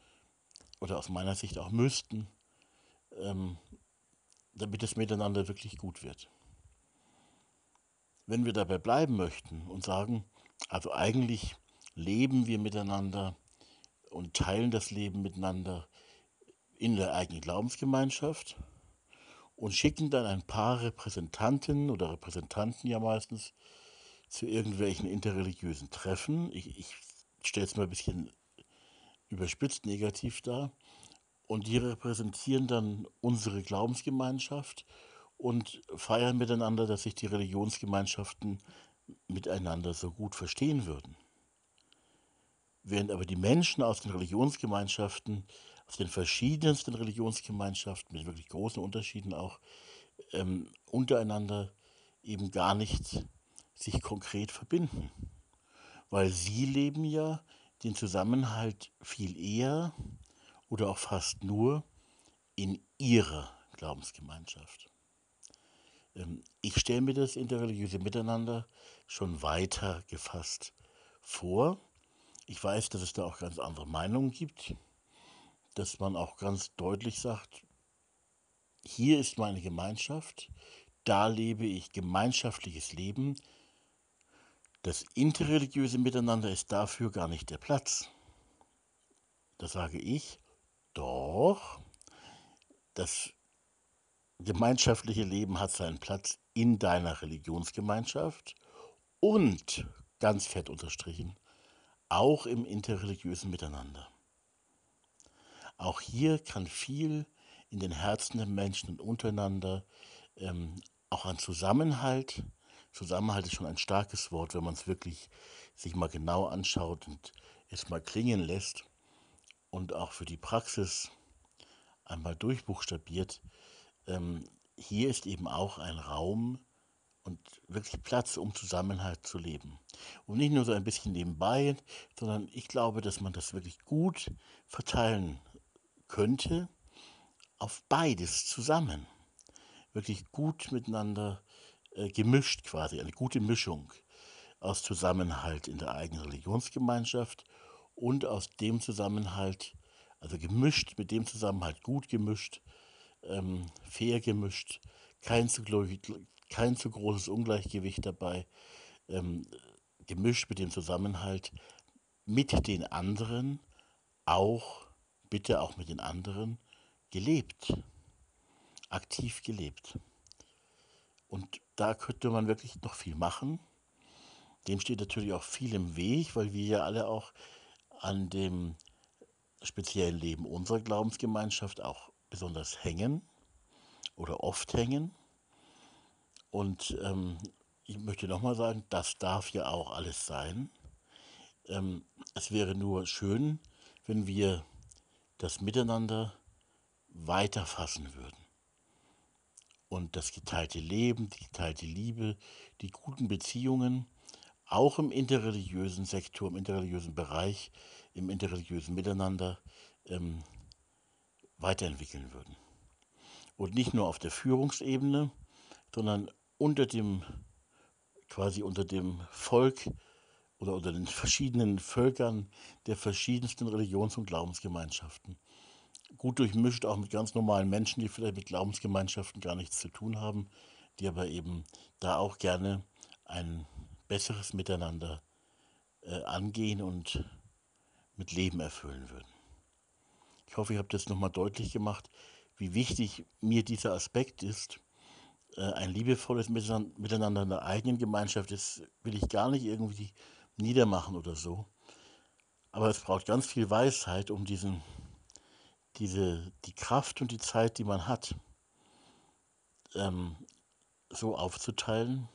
oder aus meiner Sicht auch müssten, ähm, damit es miteinander wirklich gut wird. Wenn wir dabei bleiben möchten und sagen, also eigentlich leben wir miteinander und teilen das Leben miteinander in der eigenen Glaubensgemeinschaft und schicken dann ein paar Repräsentanten oder Repräsentanten ja meistens zu irgendwelchen interreligiösen Treffen. Ich, ich stelle es mal ein bisschen überspitzt negativ dar. Und die repräsentieren dann unsere Glaubensgemeinschaft und feiern miteinander, dass sich die Religionsgemeinschaften miteinander so gut verstehen würden. Während aber die Menschen aus den Religionsgemeinschaften, aus den verschiedensten Religionsgemeinschaften, mit wirklich großen Unterschieden auch, ähm, untereinander eben gar nicht sich konkret verbinden. Weil sie leben ja den Zusammenhalt viel eher oder auch fast nur in ihrer Glaubensgemeinschaft. Ähm, ich stelle mir das interreligiöse Miteinander schon weiter gefasst vor. Ich weiß, dass es da auch ganz andere Meinungen gibt, dass man auch ganz deutlich sagt, hier ist meine Gemeinschaft, da lebe ich gemeinschaftliches Leben. Das interreligiöse Miteinander ist dafür gar nicht der Platz. Da sage ich, doch, das gemeinschaftliche Leben hat seinen Platz in deiner Religionsgemeinschaft und, ganz fett unterstrichen, auch im interreligiösen Miteinander. Auch hier kann viel in den Herzen der Menschen untereinander, ähm, auch an Zusammenhalt, Zusammenhalt ist schon ein starkes Wort, wenn man es wirklich sich mal genau anschaut und es mal klingen lässt und auch für die Praxis einmal durchbuchstabiert, ähm, hier ist eben auch ein Raum und wirklich Platz, um Zusammenhalt zu leben. Und nicht nur so ein bisschen nebenbei, sondern ich glaube, dass man das wirklich gut verteilen könnte auf beides zusammen. Wirklich gut miteinander äh, gemischt quasi, eine gute Mischung aus Zusammenhalt in der eigenen Religionsgemeinschaft und aus dem Zusammenhalt, also gemischt mit dem Zusammenhalt, gut gemischt, ähm, fair gemischt, kein zu, kein zu großes Ungleichgewicht dabei, ähm, gemischt mit dem Zusammenhalt mit den anderen, auch, bitte auch mit den anderen, gelebt, aktiv gelebt. Und da könnte man wirklich noch viel machen. Dem steht natürlich auch viel im Weg, weil wir ja alle auch an dem speziellen Leben unserer Glaubensgemeinschaft auch besonders hängen oder oft hängen. Und ähm, ich möchte nochmal sagen, das darf ja auch alles sein. Ähm, es wäre nur schön, wenn wir das Miteinander weiterfassen würden. Und das geteilte Leben, die geteilte Liebe, die guten Beziehungen, auch im interreligiösen Sektor, im interreligiösen Bereich, im interreligiösen Miteinander ähm, weiterentwickeln würden. Und nicht nur auf der Führungsebene, sondern unter dem, quasi unter dem Volk oder unter den verschiedenen Völkern der verschiedensten Religions- und Glaubensgemeinschaften. Gut durchmischt auch mit ganz normalen Menschen, die vielleicht mit Glaubensgemeinschaften gar nichts zu tun haben, die aber eben da auch gerne ein besseres Miteinander äh, angehen und mit Leben erfüllen würden. Ich hoffe, ich habe das nochmal deutlich gemacht, wie wichtig mir dieser Aspekt ist. Äh, ein liebevolles Miteinander in der eigenen Gemeinschaft, das will ich gar nicht irgendwie niedermachen oder so. Aber es braucht ganz viel Weisheit, um diesen, diese, die Kraft und die Zeit, die man hat, ähm, so aufzuteilen,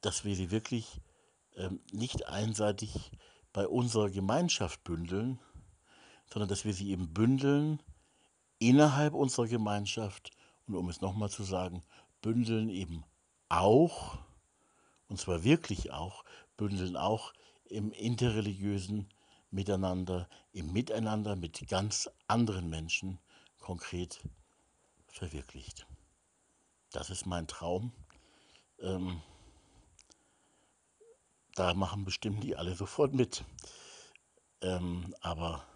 dass wir sie wirklich ähm, nicht einseitig bei unserer Gemeinschaft bündeln, sondern dass wir sie eben bündeln innerhalb unserer Gemeinschaft und um es nochmal zu sagen, bündeln eben auch, und zwar wirklich auch, bündeln auch im interreligiösen Miteinander, im Miteinander mit ganz anderen Menschen konkret verwirklicht. Das ist mein Traum. Ähm, da machen bestimmt die alle sofort mit. Ähm, aber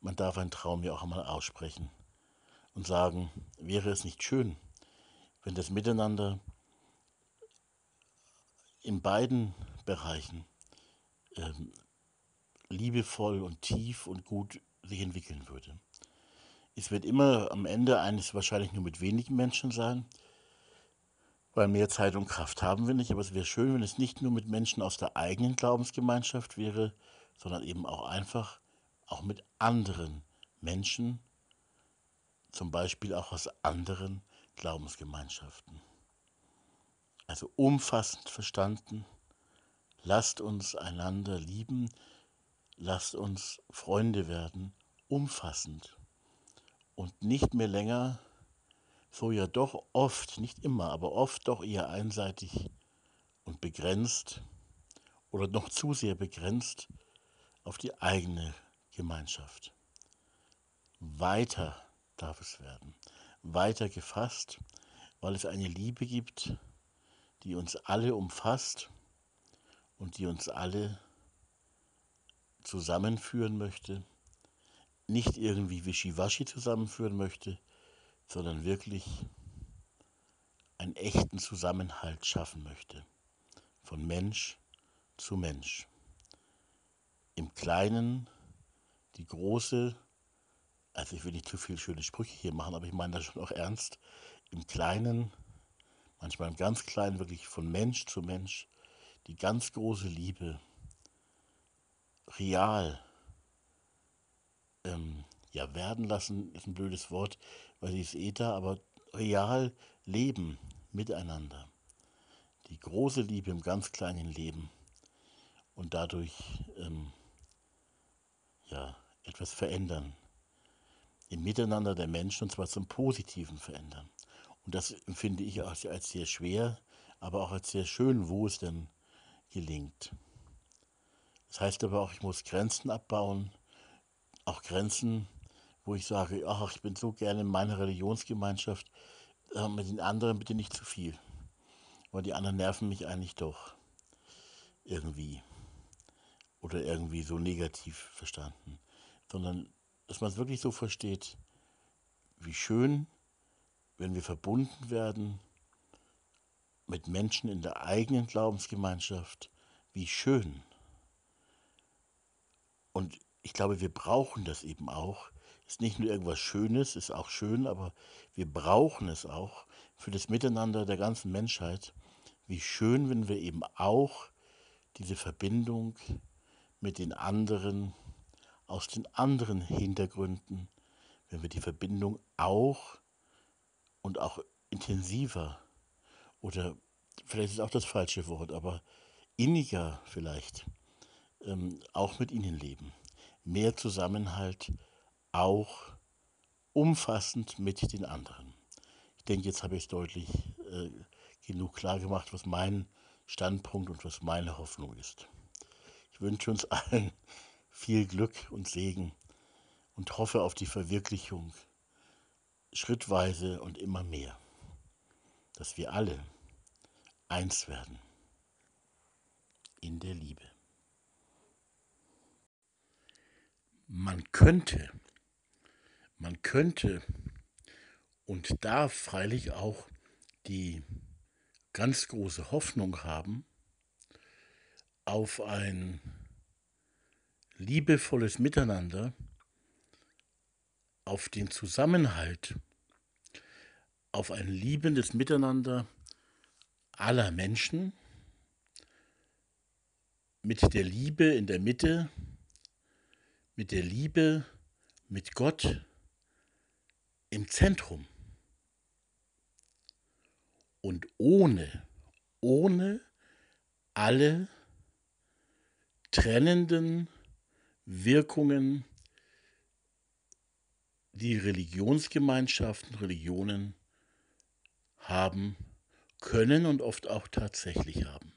man darf einen Traum ja auch einmal aussprechen und sagen, wäre es nicht schön, wenn das Miteinander in beiden Bereichen ähm, liebevoll und tief und gut sich entwickeln würde. Es wird immer am Ende eines wahrscheinlich nur mit wenigen Menschen sein, weil mehr Zeit und Kraft haben wir nicht, aber es wäre schön, wenn es nicht nur mit Menschen aus der eigenen Glaubensgemeinschaft wäre, sondern eben auch einfach auch mit anderen Menschen, zum Beispiel auch aus anderen Glaubensgemeinschaften. Also umfassend verstanden, lasst uns einander lieben, lasst uns Freunde werden, umfassend und nicht mehr länger so ja doch oft, nicht immer, aber oft doch eher einseitig und begrenzt oder noch zu sehr begrenzt auf die eigene Gemeinschaft. Weiter darf es werden, weiter gefasst, weil es eine Liebe gibt, die uns alle umfasst und die uns alle zusammenführen möchte, nicht irgendwie wischiwaschi zusammenführen möchte, sondern wirklich einen echten Zusammenhalt schaffen möchte, von Mensch zu Mensch. Im Kleinen die große, also ich will nicht zu viele schöne Sprüche hier machen, aber ich meine das schon auch ernst, im Kleinen, manchmal im ganz Kleinen, wirklich von Mensch zu Mensch, die ganz große Liebe real ähm, ja, werden lassen, ist ein blödes Wort, weil sie ist da, aber real leben miteinander. Die große Liebe im ganz kleinen Leben und dadurch ähm, ja, etwas verändern. Im Miteinander der Menschen und zwar zum Positiven verändern. Und das empfinde ich als, als sehr schwer, aber auch als sehr schön, wo es denn gelingt. Das heißt aber auch, ich muss Grenzen abbauen, auch Grenzen, wo ich sage, ach, ich bin so gerne in meiner Religionsgemeinschaft, äh, mit den anderen bitte nicht zu viel. Weil die anderen nerven mich eigentlich doch irgendwie. Oder irgendwie so negativ verstanden. Sondern, dass man es wirklich so versteht, wie schön, wenn wir verbunden werden mit Menschen in der eigenen Glaubensgemeinschaft, wie schön. Und ich glaube, wir brauchen das eben auch. Ist nicht nur irgendwas Schönes, ist auch schön, aber wir brauchen es auch für das Miteinander der ganzen Menschheit. Wie schön, wenn wir eben auch diese Verbindung mit den anderen aus den anderen Hintergründen, wenn wir die Verbindung auch und auch intensiver oder vielleicht ist auch das falsche Wort, aber inniger vielleicht ähm, auch mit ihnen leben mehr Zusammenhalt auch umfassend mit den anderen. Ich denke, jetzt habe ich es deutlich äh, genug klar gemacht, was mein Standpunkt und was meine Hoffnung ist. Ich wünsche uns allen [laughs] viel Glück und Segen und hoffe auf die Verwirklichung schrittweise und immer mehr, dass wir alle eins werden in der Liebe. Man könnte, man könnte und darf freilich auch die ganz große Hoffnung haben auf ein liebevolles Miteinander, auf den Zusammenhalt, auf ein liebendes Miteinander aller Menschen, mit der Liebe in der Mitte, mit der Liebe, mit Gott im Zentrum. Und ohne, ohne alle trennenden Wirkungen, die Religionsgemeinschaften, Religionen haben können und oft auch tatsächlich haben.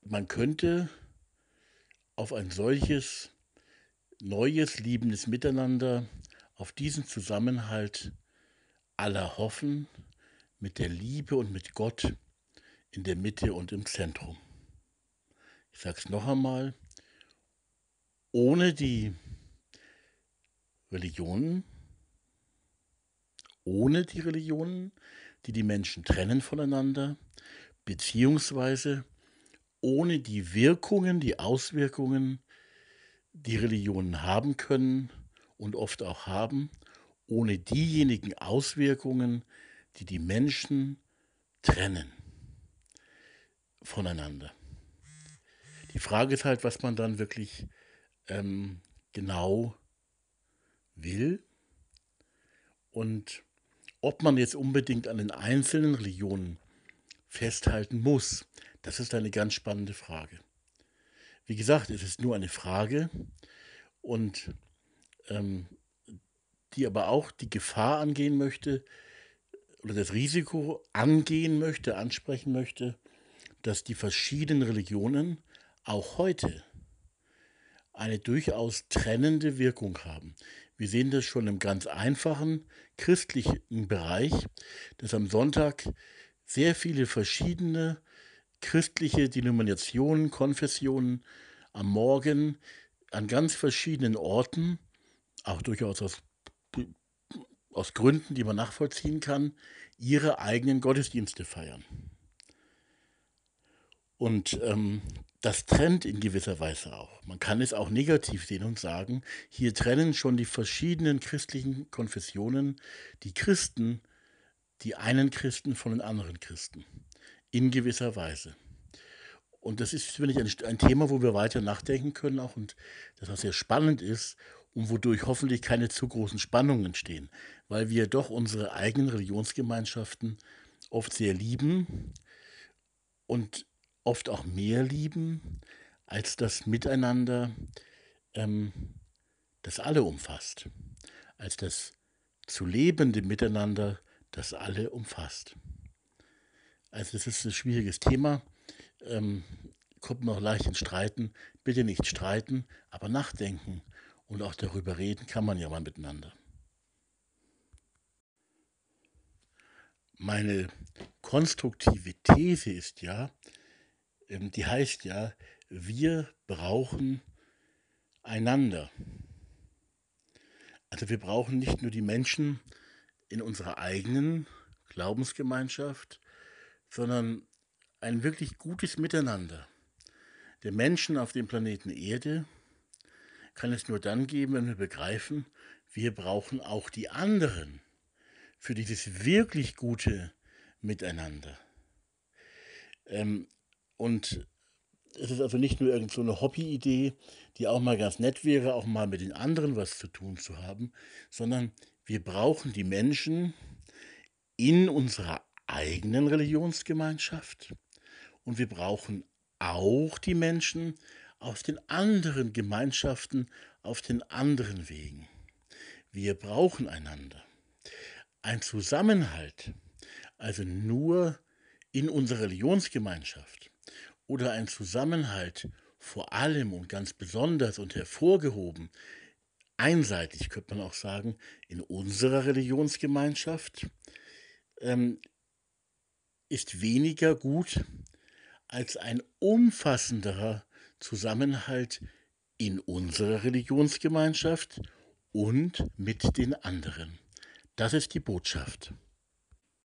Man könnte auf ein solches neues, liebendes Miteinander, auf diesen Zusammenhalt aller hoffen, mit der Liebe und mit Gott in der Mitte und im Zentrum. Ich sage es noch einmal, ohne die Religionen, ohne die Religionen, die die Menschen trennen voneinander, beziehungsweise ohne die Wirkungen, die Auswirkungen, die Religionen haben können und oft auch haben, ohne diejenigen Auswirkungen, die die Menschen trennen voneinander. Die Frage ist halt, was man dann wirklich ähm, genau will und ob man jetzt unbedingt an den einzelnen Religionen festhalten muss, das ist eine ganz spannende Frage. Wie gesagt, es ist nur eine Frage und ähm, die aber auch die Gefahr angehen möchte oder das Risiko angehen möchte, ansprechen möchte, dass die verschiedenen Religionen auch heute eine durchaus trennende Wirkung haben. Wir sehen das schon im ganz einfachen christlichen Bereich, dass am Sonntag sehr viele verschiedene christliche Denominationen, Konfessionen am Morgen an ganz verschiedenen Orten, auch durchaus aus, aus Gründen, die man nachvollziehen kann, ihre eigenen Gottesdienste feiern. Und ähm, das trennt in gewisser Weise auch. Man kann es auch negativ sehen und sagen, hier trennen schon die verschiedenen christlichen Konfessionen die Christen, die einen Christen von den anderen Christen. In gewisser Weise. Und das ist, finde ich, ein, ein, Thema, wo wir weiter nachdenken können auch und das auch sehr spannend ist und wodurch hoffentlich keine zu großen Spannungen entstehen, weil wir doch unsere eigenen Religionsgemeinschaften oft sehr lieben und oft auch mehr lieben als das Miteinander, ähm, das alle umfasst, als das zu lebende Miteinander, das alle umfasst. Also es ist ein schwieriges Thema, ähm, kommt auch leicht in Streiten. Bitte nicht streiten, aber nachdenken und auch darüber reden kann man ja mal miteinander. Meine konstruktive These ist ja, ähm, die heißt ja, wir brauchen einander. Also wir brauchen nicht nur die Menschen in unserer eigenen Glaubensgemeinschaft, sondern ein wirklich gutes Miteinander der Menschen auf dem Planeten Erde kann es nur dann geben, wenn wir begreifen, wir brauchen auch die anderen für dieses wirklich gute Miteinander. Ähm, und es ist also nicht nur irgendeine so Hobby-Idee, die auch mal ganz nett wäre, auch mal mit den anderen was zu tun zu haben, sondern wir brauchen die Menschen in unserer eigenen Religionsgemeinschaft und wir brauchen auch die Menschen aus den anderen Gemeinschaften, auf den anderen Wegen. Wir brauchen einander. Ein Zusammenhalt, also nur in unserer Religionsgemeinschaft, oder ein Zusammenhalt vor allem und ganz besonders und hervorgehoben, einseitig könnte man auch sagen, in unserer Religionsgemeinschaft, ähm, ist weniger gut als ein umfassenderer Zusammenhalt in unserer Religionsgemeinschaft und mit den anderen. Das ist die Botschaft.